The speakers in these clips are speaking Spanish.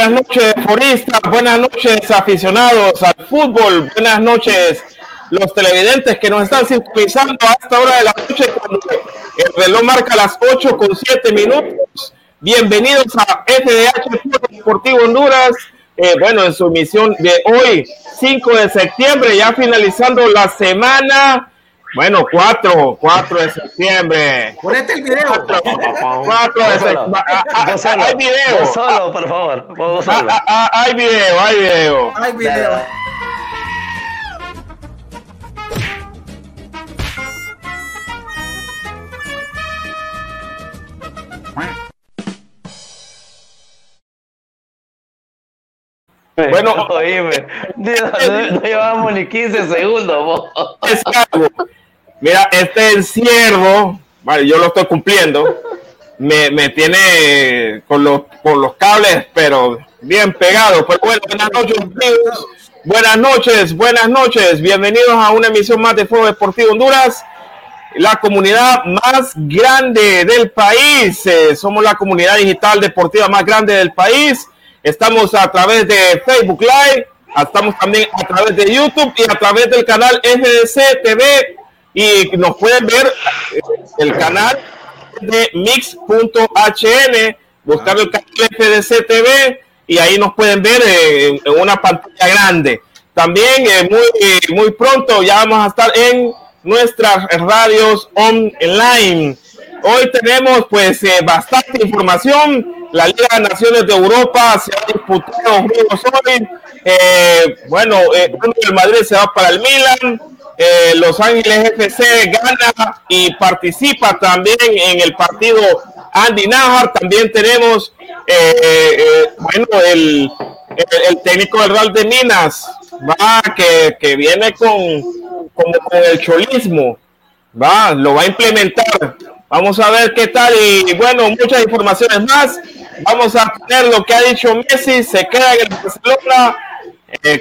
Buenas noches, foristas. Buenas noches, aficionados al fútbol. Buenas noches, los televidentes que nos están sintonizando a esta hora de la noche cuando el reloj marca las 8 con 7 minutos. Bienvenidos a FDH Deportivo Honduras. Eh, bueno, en su emisión de hoy, 5 de septiembre, ya finalizando la semana bueno, 4, 4 de septiembre. Ponete el video. 4, de septiembre. Hay video. solo, por favor. Solo. Hay video, hay video. Hay video. Bueno, oíme, no, llevamos ni 15 segundos. Mira, este encierro, vale, yo lo estoy cumpliendo, me, me tiene con los, con los cables, pero bien pegado. Pues bueno, buenas noches, buenas noches, buenas noches. Bienvenidos a una emisión más de Fuego Deportivo Honduras, la comunidad más grande del país. Eh, somos la comunidad digital deportiva más grande del país. Estamos a través de Facebook Live, estamos también a través de YouTube y a través del canal FDC TV y nos pueden ver eh, el canal de mix.hn, buscar el canal FDC TV y ahí nos pueden ver en, una pantalla grande. También eh, muy, muy pronto ya vamos a estar en nuestras radios online. Hoy tenemos pues eh, bastante información. La Liga de Naciones de Europa se ha disputado hoy. bueno, el Madrid se va para el Milan. Eh, Los Ángeles FC gana y participa también en el partido Andy Najar. También tenemos, eh, eh, bueno, el, el, técnico del Real de Minas, va, que, que viene con, con, el cholismo, va, lo va a implementar. Vamos a ver qué tal y bueno, muchas informaciones más. Vamos a tener lo que ha dicho Messi, se queda en el Barcelona,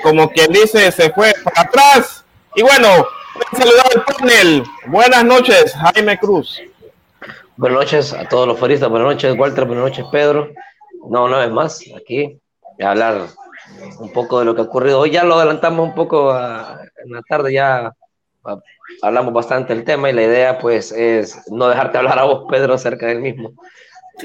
como quien dice, se fue para atrás y bueno, saludar al panel. Buenas noches, Jaime Cruz. Buenas noches a todos los foristas. Buenas noches, Walter. Buenas noches, Pedro. No, una vez más, aquí, a hablar un poco de lo que ha ocurrido. Hoy ya lo adelantamos un poco en la tarde, ya hablamos bastante del tema y la idea, pues, es no dejarte hablar a vos, Pedro, acerca del mismo.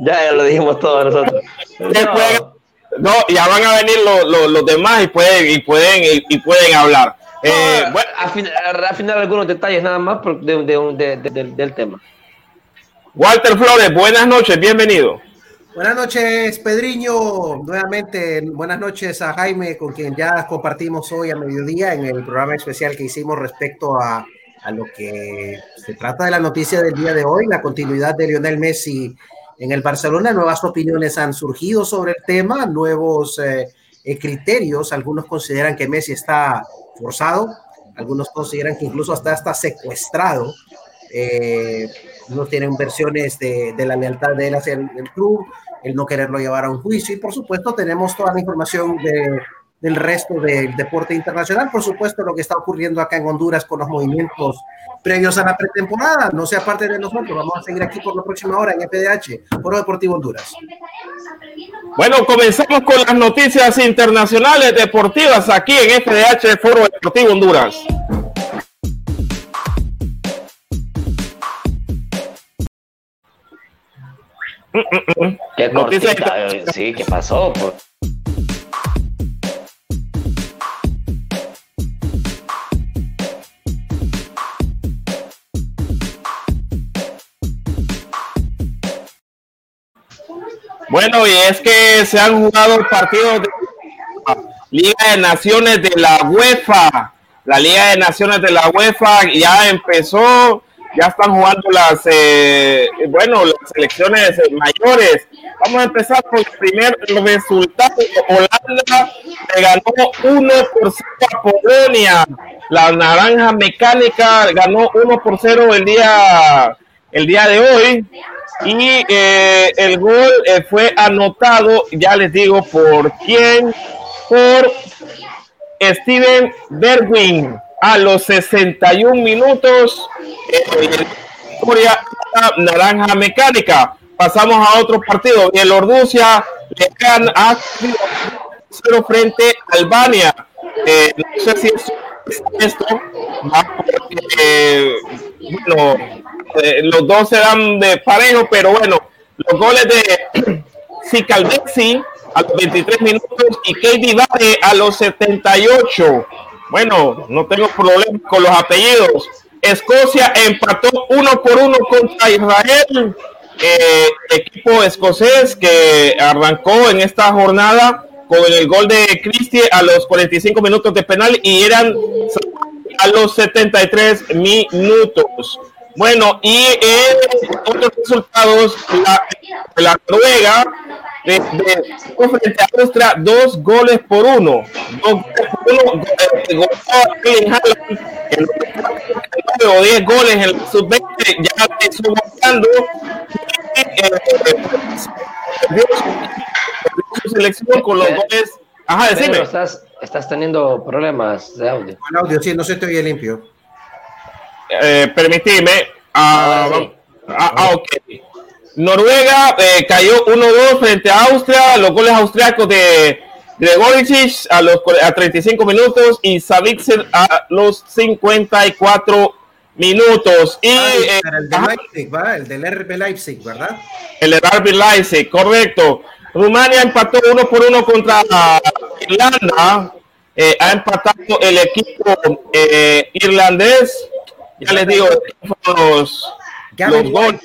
ya, ya lo dijimos todos nosotros. No, ya van a venir los demás y pueden, y pueden, y, pueden hablar. Eh, bueno, afinar, algunos detalles nada más del tema. Walter Flores, buenas noches, bienvenido. Buenas noches, Pedriño. Nuevamente, buenas noches a Jaime, con quien ya compartimos hoy a mediodía en el programa especial que hicimos respecto a, a lo que se trata de la noticia del día de hoy, la continuidad de Lionel Messi en el Barcelona nuevas opiniones han surgido sobre el tema, nuevos eh, eh, criterios. Algunos consideran que Messi está forzado, algunos consideran que incluso hasta está secuestrado. Eh, tienen versiones de, la lealtad de él hacia el, el, club, el no quererlo llevar a un juicio. Y por supuesto, tenemos toda la información de, del resto del deporte internacional. Por supuesto, lo que está ocurriendo acá en Honduras con los movimientos previos a la pretemporada. No sea parte de nosotros. Vamos a seguir aquí por la próxima hora en FDH, Foro Deportivo Honduras. Bueno, comenzamos con las noticias internacionales deportivas aquí en FDH, Foro Deportivo Honduras. ¿Qué cortita, sí, ¿qué pasó? Bueno, y es que se han jugado partidos de Liga de Naciones de la UEFA. La Liga de Naciones de la UEFA ya empezó ya están jugando las, eh, bueno, las selecciones mayores. Vamos a empezar por el primer resultado. Holanda le ganó 1 por 0 a Polonia. La naranja mecánica ganó 1 por 0 el día, el día de hoy. Y eh, el gol eh, fue anotado, ya les digo por quién, por Steven Berwin a los 61 minutos. Eh, naranja mecánica. Pasamos a otro partido. Bielorrusia le gana a cero frente a Albania. Eh, no sé si es esto, eh, bueno, eh, los dos se dan de parejo, pero bueno, los goles de Cicaldexi a los 23 minutos y Katie Vare a los 78. Bueno, no tengo problema con los apellidos. Escocia empató uno por uno contra Israel. Eh, equipo escocés que arrancó en esta jornada con el gol de Christie a los 45 minutos de penal y eran a los 73 minutos. Bueno, y en otros resultados, la, la Noruega de, de, frente a Austria, dos goles por uno. Dos goles por uno. Eh, o 10 goles en el sub-20, ya estuvo buscando. Su selección con los goles. Ajá, decime. estás, estás teniendo problemas de audio. El audio, sí, no se te oye limpio. Eh, permitime. Ah, ah, ah, ok. Noruega eh, cayó 1-2 frente a Austria, los goles austriacos de Gregoricic a los a 35 minutos y Savitzer a los 54 minutos. Y, ah, eh, el, de Leipzig, ¿va? el del RB Leipzig, ¿verdad? El RB Leipzig, correcto. Rumania empató uno por uno contra Irlanda. Eh, ha empatado el equipo eh, irlandés. Ya les digo, los, los goles.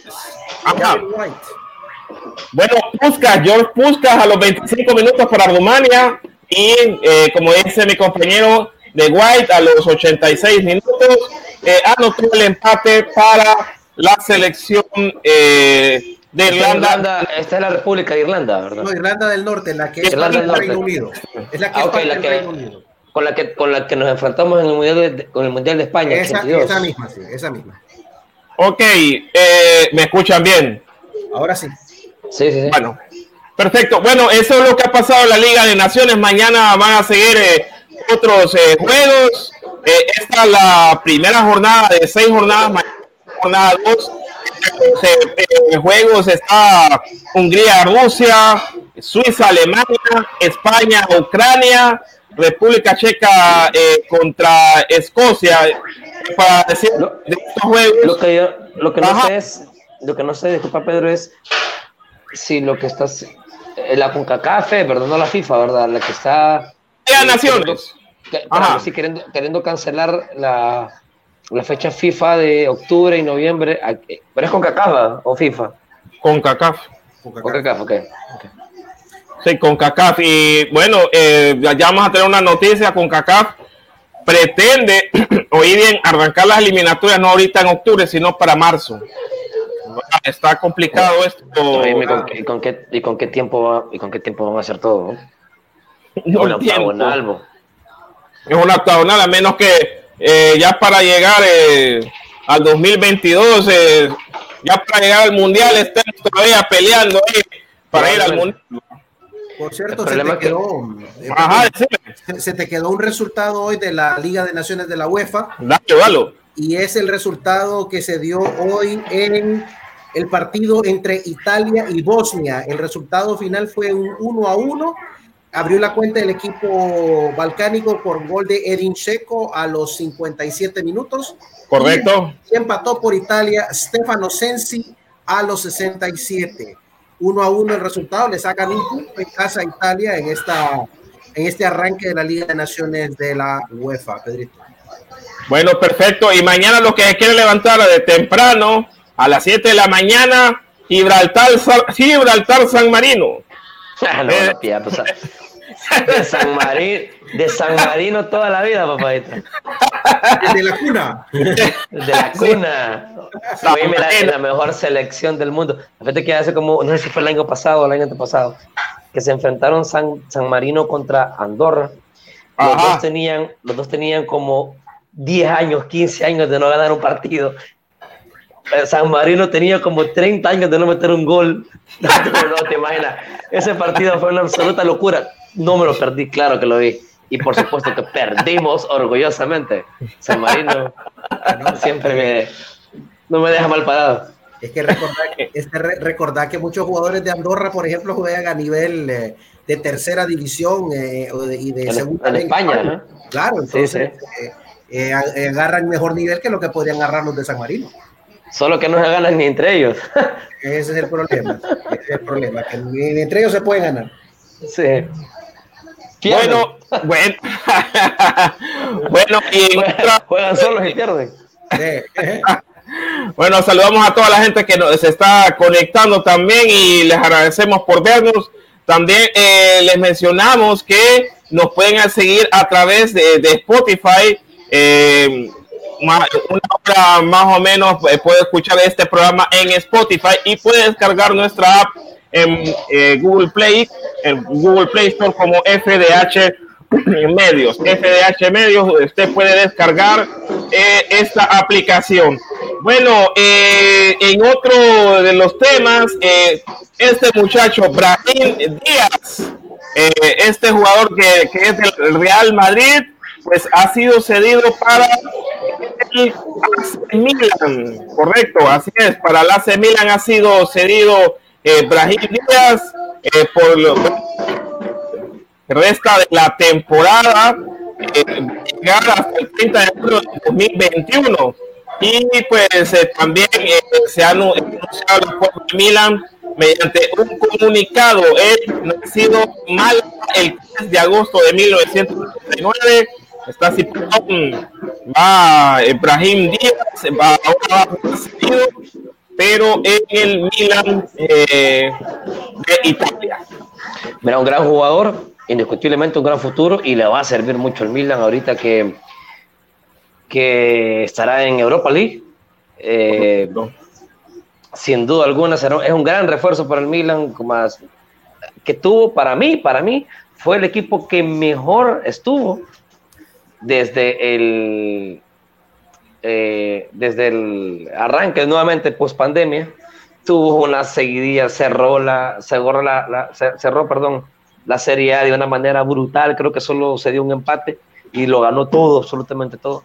Bueno, Puskas, George Puskas a los 25 minutos para Rumania y eh, como dice mi compañero de White a los 86 minutos eh, anotó el empate para la selección eh, de Irlanda. Irlanda. Esta es la República de Irlanda, ¿verdad? No, Irlanda del Norte, la que Irlanda es del Reino. Unido. Es la que Ah, es ok, parte la del que- Reino Unido. Con la que con la que nos enfrentamos en el mundial de, con el mundial de España. Esa, 82. esa misma, sí, esa misma. Ok, eh, me escuchan bien. Ahora sí. Sí, sí, sí. Bueno, perfecto. Bueno, eso es lo que ha pasado en la Liga de Naciones. Mañana van a seguir eh, otros eh, juegos. Eh, esta es la primera jornada de seis jornadas. Mañana jornada dos. Eh, eh, juegos está Hungría, Rusia, Suiza, Alemania, España, Ucrania, República Checa eh, contra Escocia. Para decir Lo- de estos juegos. Lo que yo, lo que no sé es, lo que no sé, disculpa Pedro, es si lo que estás, eh, la CONCACAF, ¿verdad? No la FIFA, ¿verdad? La que está Naciones. Sí, queriendo, queriendo cancelar la, la fecha FIFA de octubre y noviembre, eh, pero es CONCACAF ¿verdad? o FIFA. Con CACAF. CONCACAF, ok. Sí, con CACAF. Y bueno, eh, ya vamos a tener una noticia con CACAF. Pretende, oí bien, arrancar las eliminatorias no ahorita en octubre, sino para marzo. Está complicado esto. Oíme, ¿con, qué- y con qué, y con qué tiempo va, y con qué tiempo van a hacer todo? ¿no? No bo. Es una octagonal, a menos que eh, ya para llegar eh, al 2022, eh, ya para llegar al mundial, estemos todavía peleando eh, para ir al mundial. Por cierto, se te, es que- quedó, eh, Ajá, se- se te quedó un resultado hoy de la Liga de Naciones de la UEFA Dale, y es el resultado que se dio hoy en el partido entre Italia y Bosnia. El resultado final fue un 1 a 1. Abrió la cuenta del equipo balcánico por gol de Edin Checo a los 57 minutos. Correcto. Y empató por Italia Stefano Sensi a los 67. 1 a 1 el resultado. Le sacan un punto en casa a Italia en, esta, en este arranque de la Liga de Naciones de la UEFA. Pedrito. Bueno, perfecto. Y mañana los que se quieren levantar de temprano, a las 7 de la mañana, Gibraltar, Gibraltar San Marino. no, Eh. no, pues, De San, Marino, de San Marino toda la vida, papadita. De la cuna. De la cuna. Fue la, la, mejor selección del mundo. Fíjate que hace como, no sé si fue el año pasado o el año antepasado, que se enfrentaron San, San Marino contra Andorra. Los dos, tenían, los dos tenían como 10 años, 15 años de no ganar un partido. Eh, San Marino tenía como 30 años de no meter un gol. No, te imaginas. Ese partido fue una absoluta locura. No me lo perdí, claro que lo vi. Y por supuesto que perdimos orgullosamente. San Marino siempre me, no me deja mal parado. Es que recordar que, es recordar que muchos jugadores de Andorra, por ejemplo, juegan a nivel eh, de tercera división eh, y de segunda. En España, ¿no? Claro, entonces eh, agarran mejor nivel que lo que podrían agarrar los de San Marino. Solo que no se ganan ni entre ellos. Ese es el problema. Ese es el problema, que ni entre ellos se pueden ganar. Sí. Bueno, bueno, bueno, y juegan solos y pierden. Bueno, saludamos a toda la gente que nos está conectando también y les agradecemos por vernos. También eh, les mencionamos que nos pueden seguir a través de, Spotify. Eh, una hora más o menos eh, puede escuchar este programa en Spotify y puede descargar nuestra app en Google Play, en Google Play Store como FDH Medios. FDH Medios, usted puede descargar esta aplicación. Bueno, eh, en otro de los temas, eh, este muchacho, Brahim Díaz, eh, este jugador que, que, es del Real Madrid, pues ha sido cedido para el AC Milan, correcto, así es, para el AC Milan ha sido cedido Brahim Díaz por lo resta de la temporada, llegar hasta el 30 de julio de 2021 y pues eh, también eh, se ha anunciado la de Milan mediante un comunicado. Él nacido mal el 3 de agosto de 1999. Está citado, va Ibrahim Díaz, va ahora va pero en el Milan eh, de Italia. Mira, un gran jugador, indiscutiblemente un gran futuro y le va a servir mucho el Milan ahorita que que estará en Europa League. Eh, sin duda alguna será, es un gran refuerzo para el Milan, más que tuvo para mí, para mí fue el equipo que mejor estuvo desde el eh, desde el arranque nuevamente post pandemia tuvo una seguidilla cerró la cerró la, cerró perdón la Serie A de una manera brutal creo que solo se dio un empate y lo ganó todo absolutamente todo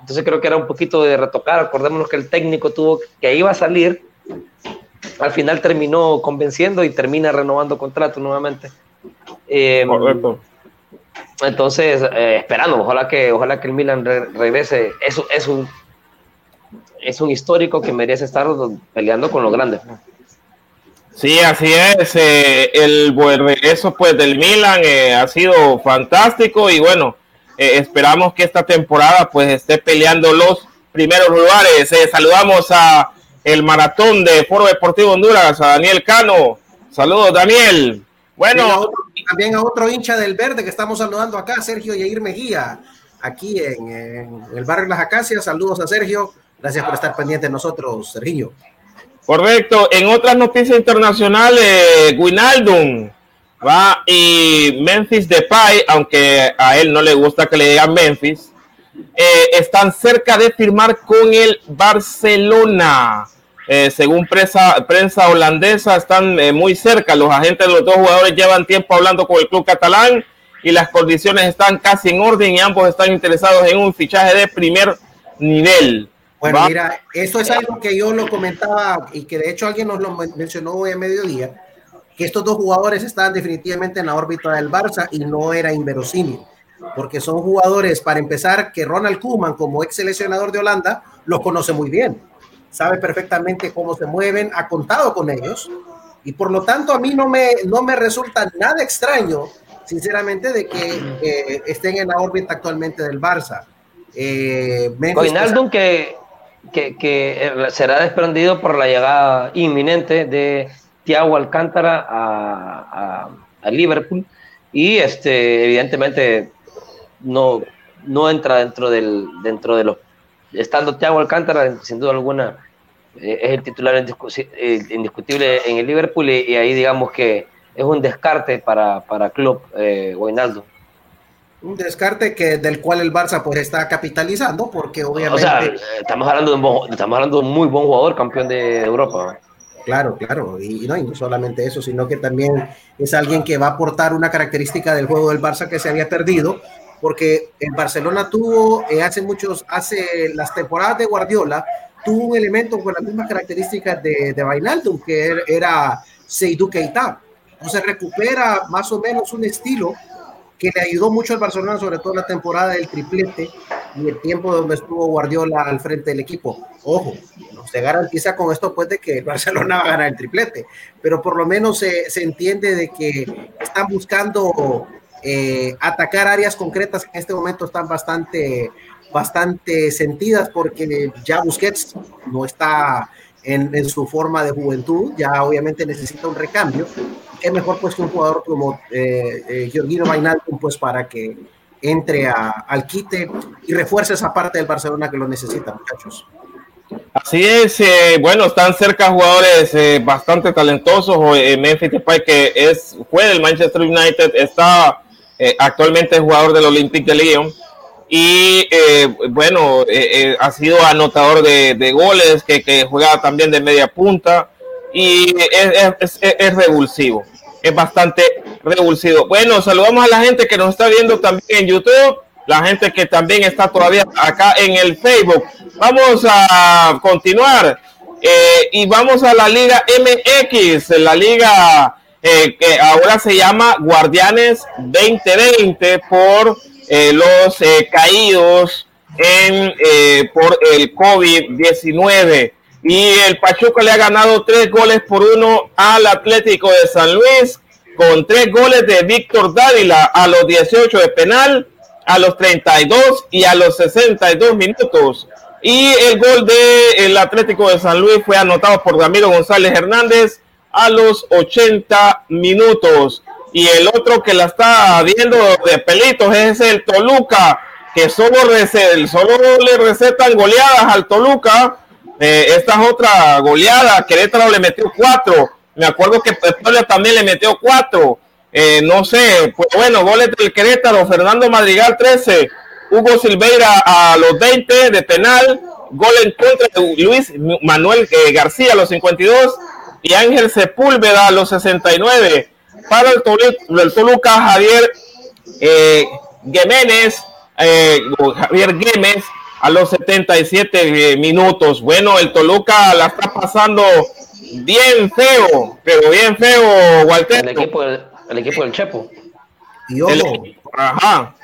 entonces creo que era un poquito de retocar. Acordémonos que el técnico tuvo que iba a salir. Al final terminó convenciendo y termina renovando contrato nuevamente. Eh, entonces, eh, esperando, ojalá que, ojalá que el Milan regrese. Es, es, un, es un histórico que merece estar peleando con los grandes. Sí, así es. Eh, el buen regreso pues, del Milan ha sido fantástico y bueno, eh, esperamos que esta temporada pues esté peleando los primeros lugares. Eh, saludamos a el maratón de Foro Deportivo Honduras, a Daniel Cano. Saludos, Daniel. Bueno, también a otro hincha del verde que estamos saludando acá, Sergio Yair Mejía, aquí en, el barrio Las Acacias. Saludos a Sergio. Gracias por estar pendiente de nosotros, Sergio. Correcto. En otras noticias internacionales, Guinaldum Va y Memphis Depay, aunque a él no le gusta que le digan Memphis, eh, están cerca de firmar con el Barcelona. Eh, según prensa, prensa holandesa, están eh, muy cerca. Los agentes de los dos jugadores llevan tiempo hablando con el club catalán y las condiciones están casi en orden y ambos están interesados en un fichaje de primer nivel. Bueno, mira, eso es algo que yo lo comentaba y que de hecho alguien nos lo mencionó hoy a mediodía que estos dos jugadores estaban definitivamente en la órbita del Barça y no era inverosímil, porque son jugadores, para empezar, que Ronald Koeman, como ex seleccionador de Holanda, los conoce muy bien, sabe perfectamente cómo se mueven, ha contado con ellos, y por lo tanto a mí no me, no me resulta nada extraño, sinceramente, de que estén en la órbita actualmente del Barça. Eh, que, que, que será desprendido por la llegada inminente de Thiago Alcántara a, a, Liverpool. y este, evidentemente no, no entra dentro, del, dentro de los... Estando Thiago Alcántara, sin duda alguna, eh, es el titular eh, indiscutible en el Liverpool y, ahí digamos que es un descarte para, para Club eh, Un descarte que, del cual el Barça pues está capitalizando porque obviamente... O sea, estamos hablando, de un, estamos hablando de un muy buen jugador, campeón de Europa. Claro, claro, y, no, y no solamente eso, sino que también es alguien que va a aportar una característica del juego del Barça que se había perdido, porque el Barcelona tuvo eh, hace muchos, hace las temporadas de Guardiola, tuvo un elemento con las mismas características de, de Vainaldum, que er, era Seydou Keita. Entonces recupera más o menos un estilo que le ayudó mucho al Barcelona, sobre todo la temporada del triplete y el tiempo donde estuvo Guardiola al frente del equipo. Ojo, no se garantiza con esto pues de que Barcelona va a ganar el triplete, pero por lo menos se, se entiende de que están buscando eh, atacar áreas concretas que en este momento están bastante, bastante sentidas porque ya Busquets no está en, su forma de juventud, ya obviamente necesita un recambio. Qué mejor pues que un jugador como eh, eh Georgino pues para que entre al quite y refuerce esa parte del Barcelona que lo necesita, muchachos. Así es, eh, bueno, están cerca jugadores eh, bastante talentosos. Eh, Memphis Depay, que es, fue del Manchester United, está eh, actualmente jugador del Olympique de Lyon y eh, bueno, eh, ha sido anotador de, goles, que, que, juega también de media punta y es, es, revulsivo, es bastante revulsivo. Bueno, saludamos a la gente que nos está viendo también en YouTube, la gente que también está todavía acá en el Facebook. Vamos a continuar y vamos a la Liga MX, la Liga que ahora se llama Guardianes 2020 por eh, los eh, caídos en, eh, por el COVID-19. Y el Pachuca le ha ganado tres goles por uno al Atlético de San Luis, con tres goles de Víctor Dávila a los 18 de penal, a los 32 y a los 62 minutos. Y el gol del Atlético de San Luis fue anotado por Ramiro González Hernández a los 80 minutos y el otro que la está viendo de pelitos es el Toluca, que solo, solo le recetan goleadas al Toluca. Eh, esta es otra goleada, Querétaro le metió cuatro. Me acuerdo que Puebla también le metió cuatro. Eh, no sé, pues bueno, goles del Querétaro, Fernando Madrigal 13, Hugo Silveira a los 20 de penal, gol en contra de Luis Manuel eh, García a los 52 y Ángel Sepúlveda a los 69 para el, Toluca, Javier eh, eh, Javier Gémez a los 77 minutos. Bueno, el Toluca la está pasando bien feo, pero bien feo, Walter. El equipo, el, equipo del Chepo. Y ojo, ajá.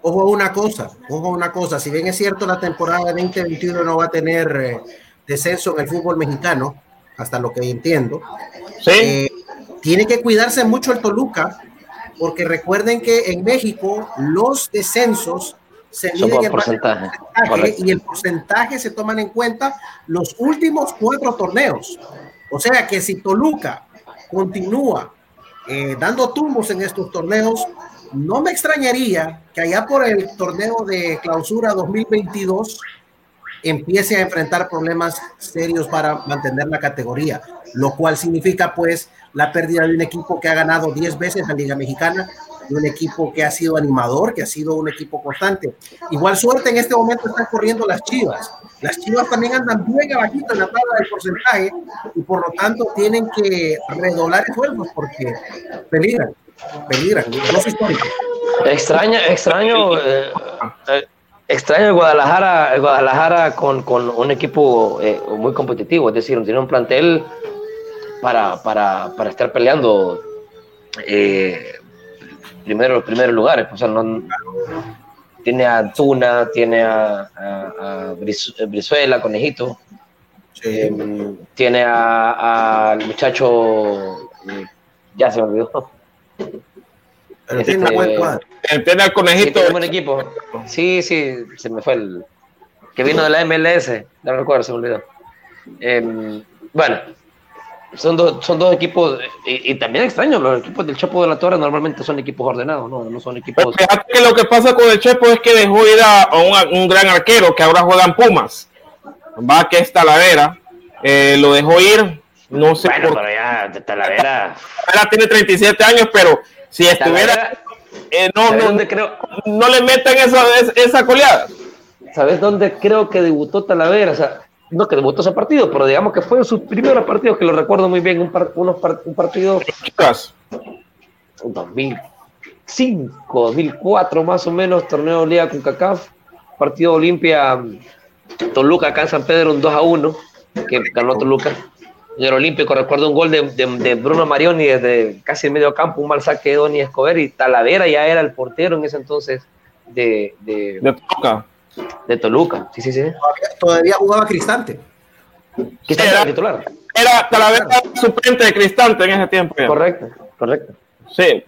ojo una cosa, ojo una cosa, si bien es cierto la temporada 2021 no va a tener eh, descenso en el fútbol mexicano, hasta lo que entiendo. Sí. Eh, tiene que cuidarse mucho el Toluca, porque recuerden que en México los descensos se miden en porcentaje, y el porcentaje se toman en cuenta los últimos cuatro torneos. O sea que si Toluca continúa eh, dando tumbos en estos torneos, no me extrañaría que allá por el torneo de clausura 2022 empiece a enfrentar problemas serios para mantener la categoría, lo cual significa pues la pérdida de un equipo que ha ganado 10 veces la Liga Mexicana, de un equipo que ha sido animador, que ha sido un equipo constante. Igual suerte en este momento están corriendo las Chivas. Las Chivas también andan bien abajito en la tabla del porcentaje y por lo tanto tienen que redoblar esfuerzos porque peligran, peligran, históricos. Extraño, extraño, eh, eh, extraño el Guadalajara, el Guadalajara con, con un equipo eh, muy competitivo, es decir, tiene un plantel para, para, para estar peleando eh, primero los primeros lugares. O sea, no, tiene a Tuna, tiene a, a, Brizuela, Conejito, tiene al muchacho, eh, ya se me olvidó. Este, tiene al conejito. un equipo. Sí, sí, se me fue el. Que vino de la MLS, no recuerdo, se me olvidó. Em, bueno, son, dos, son dos equipos, y, también extraño, los equipos del Chepo de la Torre normalmente son equipos ordenados, no, no son equipos... Pero fíjate que lo que pasa con el Chepo es que dejó ir a un, un gran arquero que ahora juega en Pumas, va que es Talavera, eh, lo dejó ir, no sé bueno, pero ya, Talavera... Talavera tiene 37 años, pero si estuviera... Eh, no, no, creo? no le metan esa, esa coleada. ¿Sabes dónde creo que debutó Talavera? O sea, no que debutó ese partido, pero digamos que fue en sus primeros partidos, que lo recuerdo muy bien, un, unos un partido 2005, 2004 más o menos, torneo de Liga con CACAF, partido Olimpia Toluca acá en San Pedro, un 2 a 1, que ganó Toluca. En el Olímpico recuerdo un gol de, de, Bruno Marioni desde casi el medio campo, un mal saque de Donny Escobar y Talavera ya era el portero en ese entonces de, de, de Toluca. De Toluca, sí, sí, sí. Todavía, jugaba Cristante. Cristante era, titular. Era Talavera suplente de Cristante en ese tiempo. Correcto, correcto. Sí,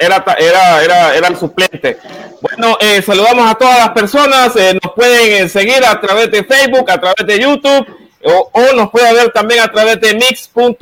era, era, era, era el suplente. Bueno, eh, saludamos a todas las personas. Eh, nos pueden eh, seguir a través de Facebook, a través de YouTube, o, o nos puede ver también a través de mix.hn.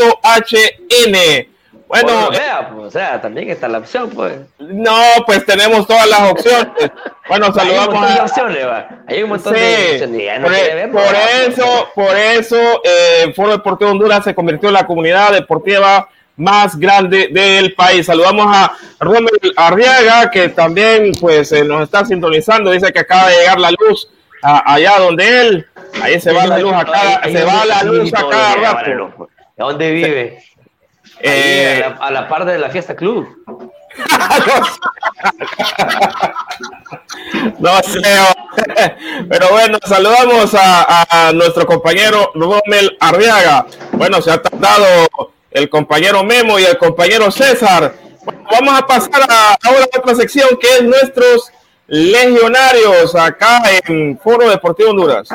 Bueno, pues, o sea, también está la opción, pues. No, pues tenemos todas las opciones. Bueno, saludamos Hay un montón de opciones, va. Hay un montón de opciones. por, e- por eso, por eso, eh, Foro Deportivo Honduras se convirtió en la comunidad deportiva más grande del país. Saludamos a Romel Arriaga, que también pues eh, nos está sintonizando. Dice que acaba de llegar la luz allá donde él. Ahí se va la luz acá, se va la luz a cada rato. ¿Dónde vive? Eh, a, la, par de la fiesta club. no sé, pero bueno, saludamos a, nuestro compañero Romel Arriaga. Bueno, se ha tratado el compañero Memo y el compañero César. vamos a pasar a, ahora a otra sección que es nuestros legionarios acá en Foro Deportivo Honduras.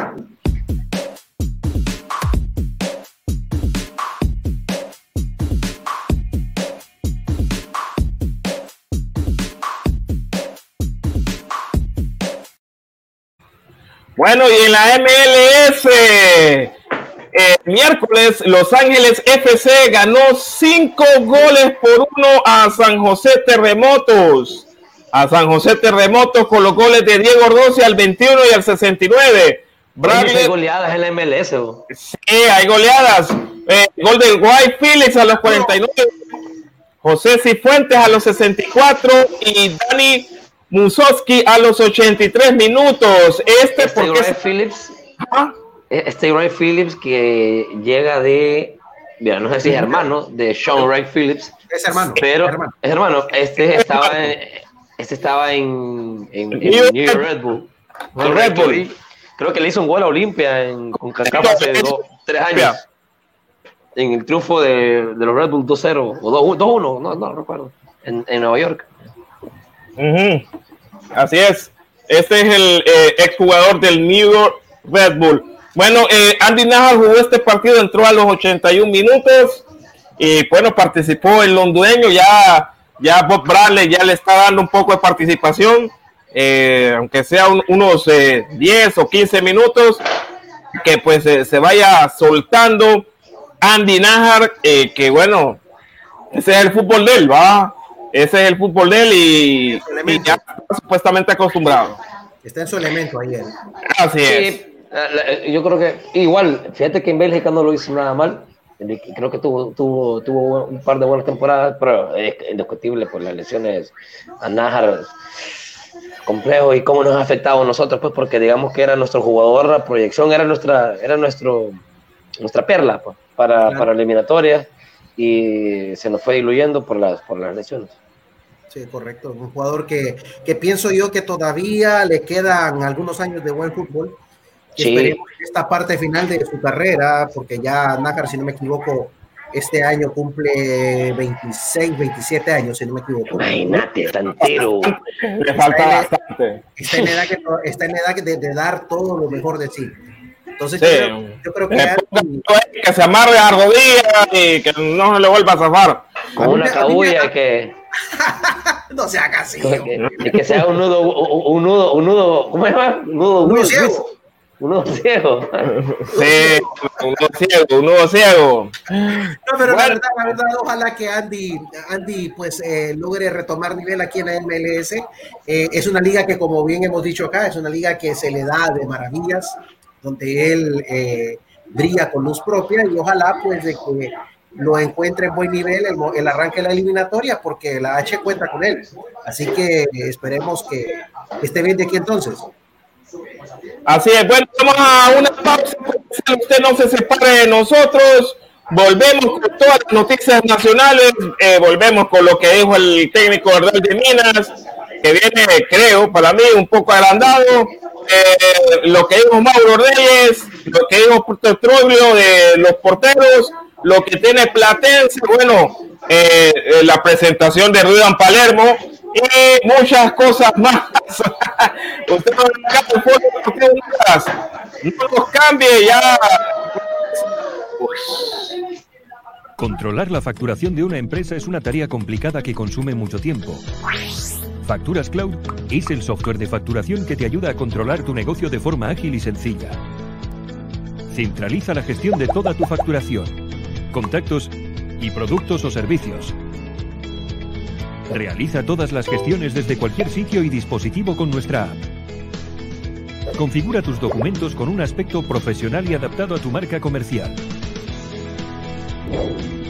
Bueno, y en la MLS, eh, miércoles, Los Ángeles FC ganó cinco goles por uno a San José Terremotos. A San José Terremotos con los goles de Diego Ordoce al 21 y al 69. hay goleadas en la MLS. Sí, hay goleadas. Eh, gol de White Phillips a los 49. José Cifuentes a los 64 y Dani Musowski a los 83 minutos. Este, este porque Phillips. E-, este Ray Phillips que llega de. Mira, no sé si es hermano de Sean Ray Phillips. Es hermano. Pero es hermano. Este estaba en, este estaba en, en, New Red Bull. Red Bull. Creo que le hizo un gol a Olimpia en, con Kaká hace dos, tres años. En el triunfo de, de los Red Bull 2-0 o 2-1, no, no recuerdo. En, en Nueva York. Así es. Este es el eh, exjugador del New York Red Bull. Bueno, eh, Andy Najar jugó este partido, entró a los 81 minutos y bueno, participó el hondureño. Ya, ya Bob Bradley ya le está dando un poco de participación, eh, aunque sea unos 10 o 15 minutos, que pues se vaya soltando Andy Najar, que bueno, ese es el fútbol de él, va ese es el fútbol de él y, ya está supuestamente acostumbrado. Está en su elemento ayer. Así es. Yo creo que igual, fíjate que en Bélgica no lo hizo nada mal. Creo que tuvo, tuvo, tuvo un par de buenas temporadas, pero es indiscutible por las lesiones a Nájar complejo y cómo nos ha afectado a nosotros, pues porque digamos que era nuestro jugador, la proyección era nuestra, era nuestro, nuestra perla pues, para, para eliminatorias y se nos fue diluyendo por las, por las lesiones. Sí, correcto. Un jugador que, que pienso yo que todavía le quedan algunos años de buen fútbol. Sí. Esperemos esta parte final de su carrera, porque ya Nácar, si no me equivoco, este año cumple 26, 27 años, si no me equivoco. Imagínate, está entero. Le falta bastante. Está en edad, que, está en edad de, de, dar todo lo mejor de sí. Entonces, yo, creo que. que se amarre a rodillas y que no se le vuelva a zafar. Con una cabulla que. no se haga así. Que, que sea un nudo, un nudo, un nudo, ¿cómo se llama? Un nudo, nudo ciego. Uno ciego. Sí, uno ciego, uno ciego. No, pero la verdad, la verdad, ojalá que Andy, Andy pues eh, logre retomar nivel aquí en la MLS. Eh, es una liga que, como bien hemos dicho acá, es una liga que se le da de maravillas, donde él eh, brilla con luz propia y ojalá pues de que lo encuentre en buen nivel el, el, arranque de la eliminatoria porque la H cuenta con él. Así que esperemos que esté bien de aquí entonces. Así es, bueno, vamos a una pausa. Usted no se separe de nosotros. Volvemos con todas las noticias nacionales. Eh, volvemos con lo que dijo el técnico de Minas, que viene, creo, para mí un poco agrandado. Eh, lo que dijo Mauro Reyes, lo que dijo Petróleo de los porteros, lo que tiene Platense, bueno, eh, la presentación de Ruidan Palermo y muchas cosas más. Usted no nos cambie ya. Controlar la facturación de una empresa es una tarea complicada que consume mucho tiempo. Facturas Cloud es el software de facturación que te ayuda a controlar tu negocio de forma ágil y sencilla. Centraliza la gestión de toda tu facturación, contactos y productos o servicios Realiza todas las gestiones desde cualquier sitio y dispositivo con nuestra app. Configura tus documentos con un aspecto profesional y adaptado a tu marca comercial.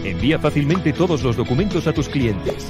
Envía fácilmente todos los documentos a tus clientes.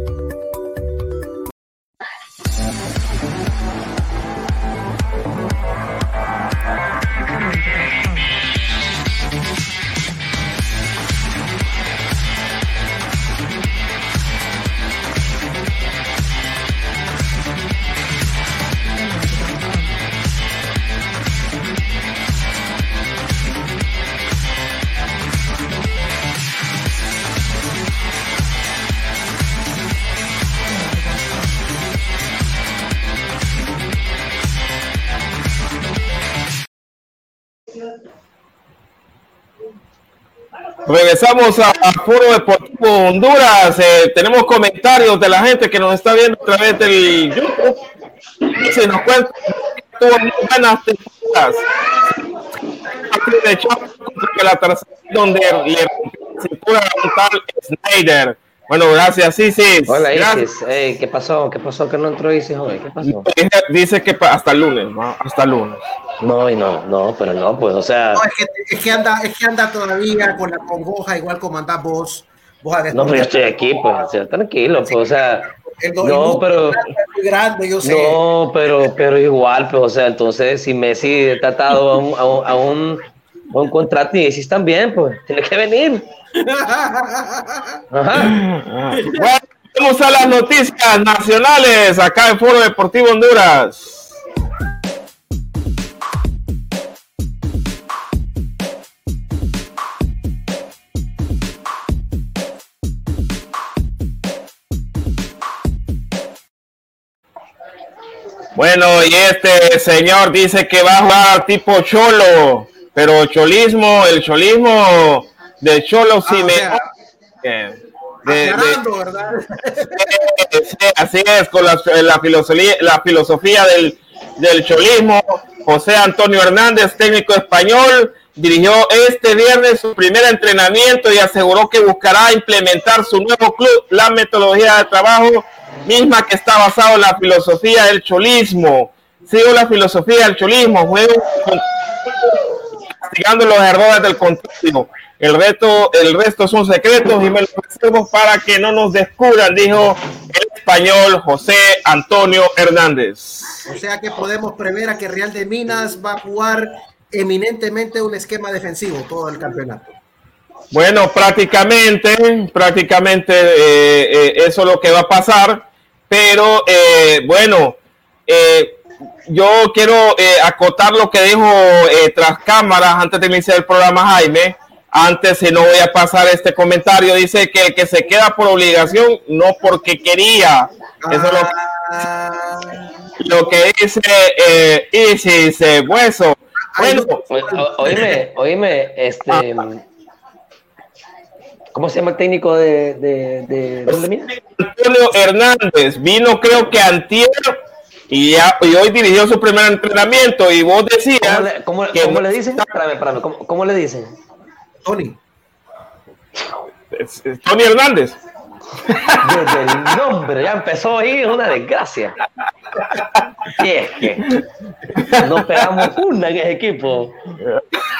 Regresamos a, Foro Deportivo Honduras. Eh, tenemos comentarios de la gente que nos está viendo a través del YouTube. Se nos cuenta tuvo muy buenas temporadas. De la tercera, donde le cintura un tal Snyder. Bueno, gracias, Isis. Hola, Isis. Hey, ¿Qué pasó? ¿Qué pasó que no entró Isis hoy? ¿Qué pasó? Dice que hasta el lunes, ¿no? Hasta el lunes. No, y no, no, pero no, pues, o sea. No, es que, es que anda, es que anda todavía con la congoja, igual como andás vos. vos no, pero yo estoy aquí, pues, o sea, tranquilo, pues, o sea. no, pero. Grande, yo sé. No, pero, pero igual, pues, o sea, entonces, si Messi está atado a un, a un, a un, contrato y Isis también, pues, tiene que venir. vamos a las noticias nacionales acá en Foro Deportivo Honduras. Bueno, y este señor dice que va a jugar tipo cholo, pero cholismo, el cholismo de cholo sí ah, me... de, ¿verdad? así es, con la, filosofía, la filosofía del, del cholismo. José Antonio Hernández, técnico español, dirigió este viernes su primer entrenamiento y aseguró que buscará implementar su nuevo club, la metodología de trabajo misma que está basado en la filosofía del cholismo. Sigo la filosofía del cholismo, juego castigando los errores del contrario. El resto, el resto son secretos y me los reservo para que no nos descubran, dijo el español José Antonio Hernández. O sea que podemos prever a que Real de Minas va a jugar eminentemente un esquema defensivo todo el campeonato. Bueno, prácticamente, prácticamente eh, eh, eso es lo que va a pasar, pero eh, bueno, yo quiero eh, acotar lo que dijo eh, tras cámaras antes de iniciar el programa Jaime. Antes, si no voy a pasar este comentario, dice que, que se queda por obligación, no porque quería. Eso es lo, Ah, lo que dice eh, si dice hueso. Bueno, O- Oíme, oíme, este. ¿Cómo se llama el técnico de, de, de, de Lemina? Antonio Hernández vino creo que antier y, ya- y hoy dirigió su primer entrenamiento y vos decías ¿Cómo le, cómo- que cómo no- le dicen? Espérame, espérame, ¿cómo, cómo le dicen? Tony, es- es Tony Hernández. Desde el nombre, ya empezó ahí, es una desgracia. Sí, es que no pegamos una en ese equipo.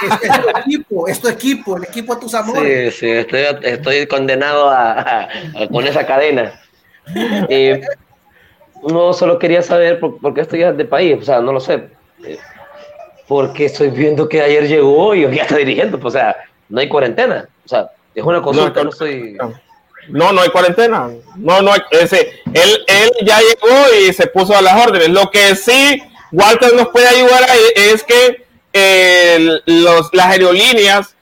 es, es tu equipo, es tu equipo, el equipo de tus amores. Sí, sí, estoy, estoy condenado a, a- a- con esa cadena. Eh, no, solo quería saber por, por qué estoy de país, o sea, no lo sé. Eh, Porque estoy viendo que ayer llegó y hoy ya está dirigiendo, pues, o sea, no hay cuarentena. O sea, es una consulta, no, estoy... No, no hay cuarentena. No, no hay. Ese, él, él ya llegó y se puso a las órdenes. Lo que sí, Walter nos puede ayudar es que eh, los, las aerolíneas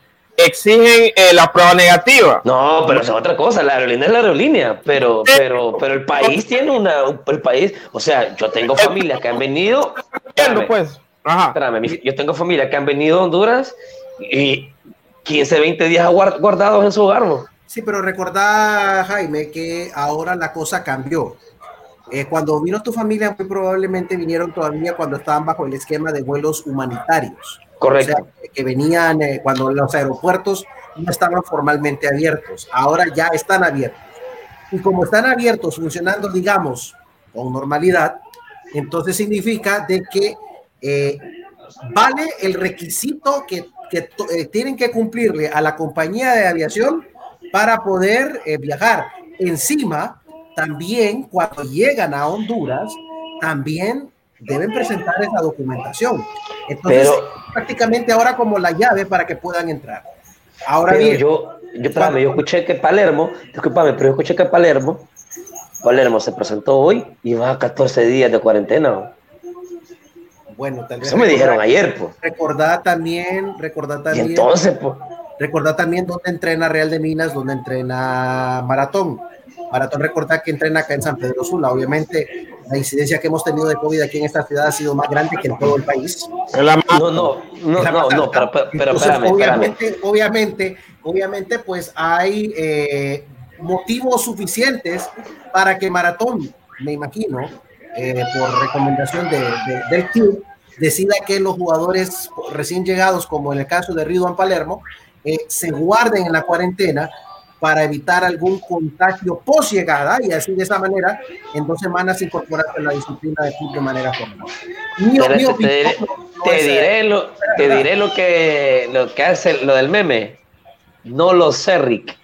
exigen eh, la prueba negativa. No, pero eso es otra cosa, la aerolínea es la aerolínea, pero, pero, pero el país tiene una, el país, o sea, yo tengo familias que han venido, espérame, pues. Ajá. espérame, yo tengo familias que han venido a Honduras y 15, 20 días guar- guardados en su hogar, ¿no? Sí, pero recordá, Jaime, que ahora la cosa cambió. Eh, cuando vino tu familia, muy probablemente vinieron todavía cuando estaban bajo el esquema de vuelos humanitarios. Correcto. O sea, que venían eh, cuando los aeropuertos no estaban formalmente abiertos. Ahora ya están abiertos. Y como están abiertos, funcionando, digamos, con normalidad, entonces significa de que eh, vale el requisito que, que eh, tienen que cumplirle a la compañía de aviación para poder eh, viajar. Encima, también cuando llegan a Honduras, también deben presentar esa documentación. Entonces, Pero- prácticamente ahora como la llave para que puedan entrar. Ahora bien, yo, yo, espérame, yo escuché que Palermo, discúlpame, pero yo escuché que Palermo, Palermo se presentó hoy y va a 14 días de cuarentena. ¿no? bueno, tal vez Eso me dijeron ayer, pues. recordar también, recordar Y también, entonces, pues. recordar también dónde entrena Real de Minas, dónde entrena Maratón. Maratón, recordar que entrena acá en San Pedro Sula. Obviamente, la incidencia que hemos tenido de COVID aquí en esta ciudad ha sido más grande que en todo el país. No, no, no, no, no, pero, pero, pero Entonces, espérame, espérame. obviamente, obviamente, obviamente, pues hay eh, motivos suficientes para que Maratón, me imagino, eh, por recomendación de- de- del club, decida que los jugadores recién llegados, como en el caso de Ridwan Palermo, eh, se guarden en la cuarentena para evitar algún contagio post llegada y así de esa manera en dos semanas incorporarse a la disciplina de club de manera formal. Mi- Pero mi te, diré, no- te diré lo, te diré lo que lo que hace lo del meme. No lo sé, Rick.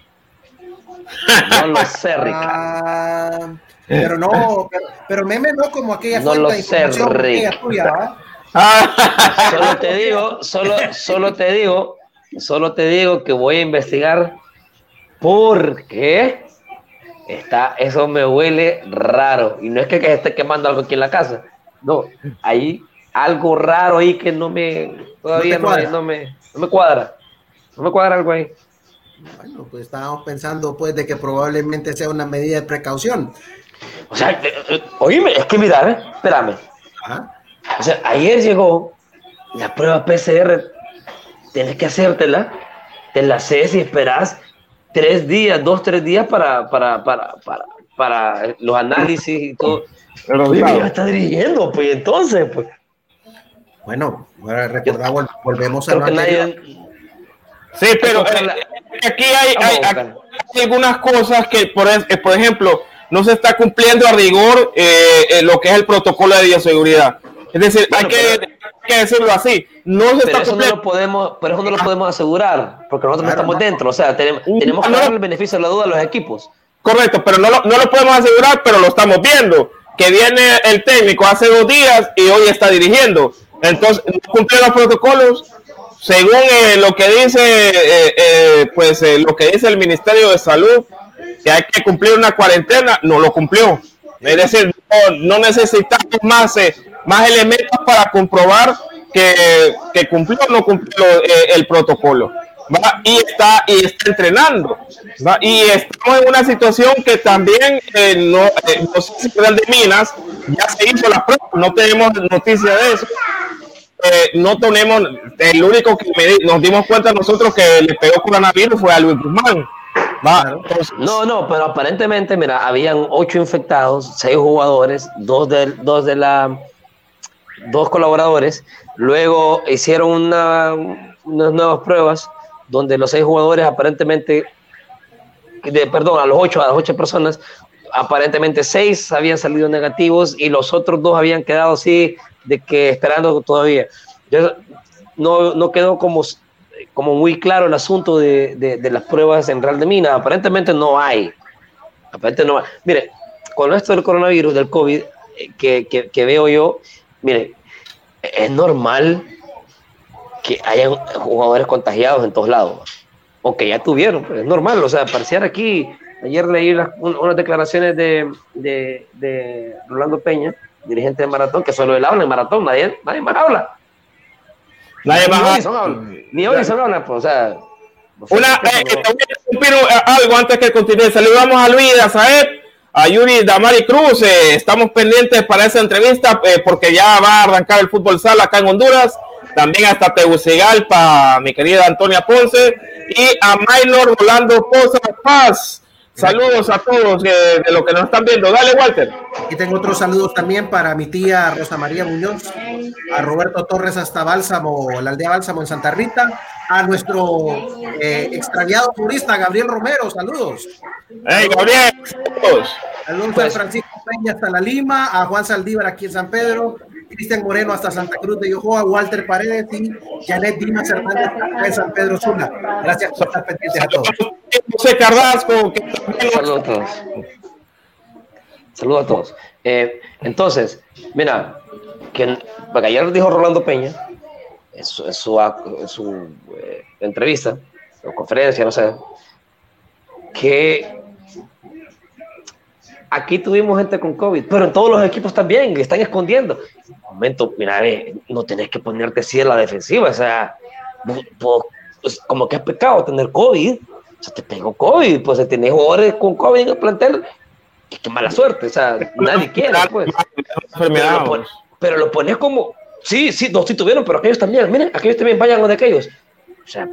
No lo sé, Rick. Ah, pero no, pero, pero meme no como aquella No lo sé, Rick. tuya, Solo te digo, solo, solo te digo, solo te digo que voy a investigar porque está, eso me huele raro. Y no es que, que esté quemando algo aquí en la casa. No, hay algo raro ahí que no me todavía No no, me, cuadra. no me, no me cuadra. No me cuadra algo ahí. Bueno, pues estábamos pensando pues de que probablemente sea una medida de precaución. O sea, eh, eh, oíme, es que mira, ¿eh? espérame. Ajá. O sea, ayer llegó la prueba PCR, tienes que hacértela, te la haces y esperas tres días, dos, tres días para, para, para, para, para los análisis y todo. Oye, ya está dirigiendo, pues entonces, pues. Bueno, recordar, vol- volvemos a anterior. nadie. Sí, pero eh, aquí hay, hay- algunas cosas que, por, es- eh, por ejemplo, no se está cumpliendo a rigor eh, eh, lo que es el protocolo de bioseguridad. Es decir, Bueno, hay, que, pero- que decirlo así. No se Pero está eso no lo podemos, pero eso no lo podemos asegurar, porque nosotros no estamos no. dentro. O sea, tenemos, tenemos que darle el beneficio de la duda a los equipos. Correcto, pero no lo, no lo podemos asegurar, pero lo estamos viendo. Que viene el técnico hace dos días y hoy está dirigiendo. Entonces, no cumplió los protocolos. Según eh, lo que dice, eh, eh, pues lo que dice el Ministerio de Salud, que hay que cumplir una cuarentena, no lo cumplió. Es decir, no, no necesitamos más eh, más elementos para comprobar que, que cumplió o no cumplió eh, el protocolo. ¿va? Y, está, y está entrenando. ¿va? Y estamos en una situación que también eh, no, eh, no sé si de Minas ya se hizo la prueba, no tenemos noticia de eso. Eh, no tenemos, el único que me nos dimos cuenta nosotros que le pegó coronavirus fue a Luis Guzmán. ¿va? Entonces, No, no, pero aparentemente, mira, habían ocho infectados, seis jugadores, dos de, dos de la, dos colaboradores. Luego hicieron una, unas nuevas pruebas donde los seis jugadores aparentemente, de, perdón, a los ocho, a las ocho personas, aparentemente seis habían salido negativos y los otros dos habían quedado así de que esperando todavía. Yo- no, no quedó como como muy claro el asunto de, de- de las pruebas en Real de Minas. Aparentemente no hay. Aparentemente no hay. Mire, con esto del coronavirus, del COVID, eh, que, que- que veo yo, mire, es normal que hayan jugadores contagiados en todos lados. O que ya tuvieron, es normal. O sea, pareciera aquí, ayer leí las- un- unas declaraciones de, de, de Rolando Peña, dirigente de Maratón, que solo él habla en Maratón, nadie, nadie más habla. nadie más- habla, ni Orison habla, pues, o sea. Una, eh, eh, te voy a interrumpir eh, algo antes que continúe. Saludamos a Luis, a Saed, a Yuri Damari Cruz. eh, estamos pendientes para esa entrevista eh, porque ya va a arrancar el fútbol sala acá en Honduras. También hasta Tegucigalpa, mi querida Antonia Ponce. Y a Maynor Rolando Poza Paz. Saludos a todos eh, de lo que nos están viendo. Dale, Walter. Y tengo otros saludos también para mi tía Rosa María Muñoz, a Roberto Torres hasta Bálsamo, la aldea Bálsamo en Santa Rita, a nuestro eh, extraviado turista Gabriel Romero, saludos. Hey, Gabriel. saludos. Saludos Pues- a Francisco Peña hasta La Lima, a Juan Saldívar aquí en San Pedro, Cristian Moreno hasta Santa Cruz de Yojoa, Walter Paredes y Janet Dimas Hernández en San Pedro Sula. Gracias por estar pendientes a todos. José también Saludos a todos. Saludos a todos. Eh, entonces, mira, que, porque ayer dijo Rolando Peña en su, en su, en su, eh, entrevista o conferencia, no sé, que aquí tuvimos gente con COVID, pero en todos los equipos también, están escondiendo. Un momento, mira, ve, no tenés que ponerte así en la defensiva, o sea, pues, como que es pecado tener COVID. O sea, te pegó COVID, pues si tenés jugadores con COVID en el plantel, qué, mala suerte, o sea, nadie quiere, pues. Pero lo, pon- pero lo pones como, sí, sí, no, sí tuvieron, pero aquellos también, miren, aquellos también vayan donde aquellos. O sea,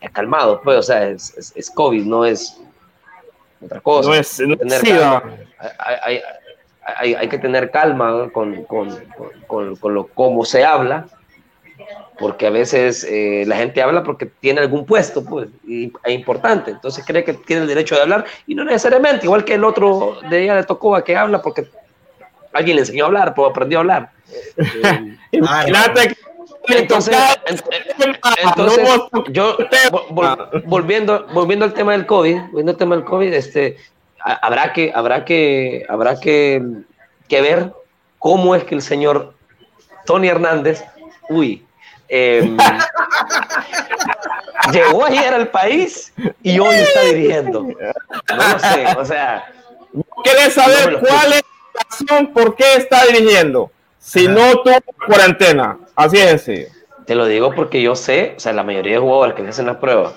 es calmado, pues, o sea, es, es, es COVID, no es otra cosa. No es, no es Tener calma. Hay, hay- hay- hay que tener calma con, con, con, con- con lo cómo se habla, porque a veces eh, la gente habla porque tiene algún puesto, pues, y, e importante, entonces cree que tiene el derecho de hablar, y no necesariamente, igual que el otro de ella le tocó a que habla porque alguien le enseñó a hablar, pues aprendió a hablar. Eh, Imagínate que le entonces, entonces, yo vol- vol- volviendo, volviendo al tema del COVID, volviendo al tema del COVID, este, ha- habrá que, habrá que, habrá que, que ver cómo es que el señor Tony Hernández, uy, em, llegó ayer al país y hoy está dirigiendo. No lo sé, o sea, ¿Quieres saber cuál es la razón por qué está dirigiendo? Si no tuvo cuarentena. Así es sencillo. Te lo digo porque yo sé, o sea, la mayoría de jugadores que hacen las pruebas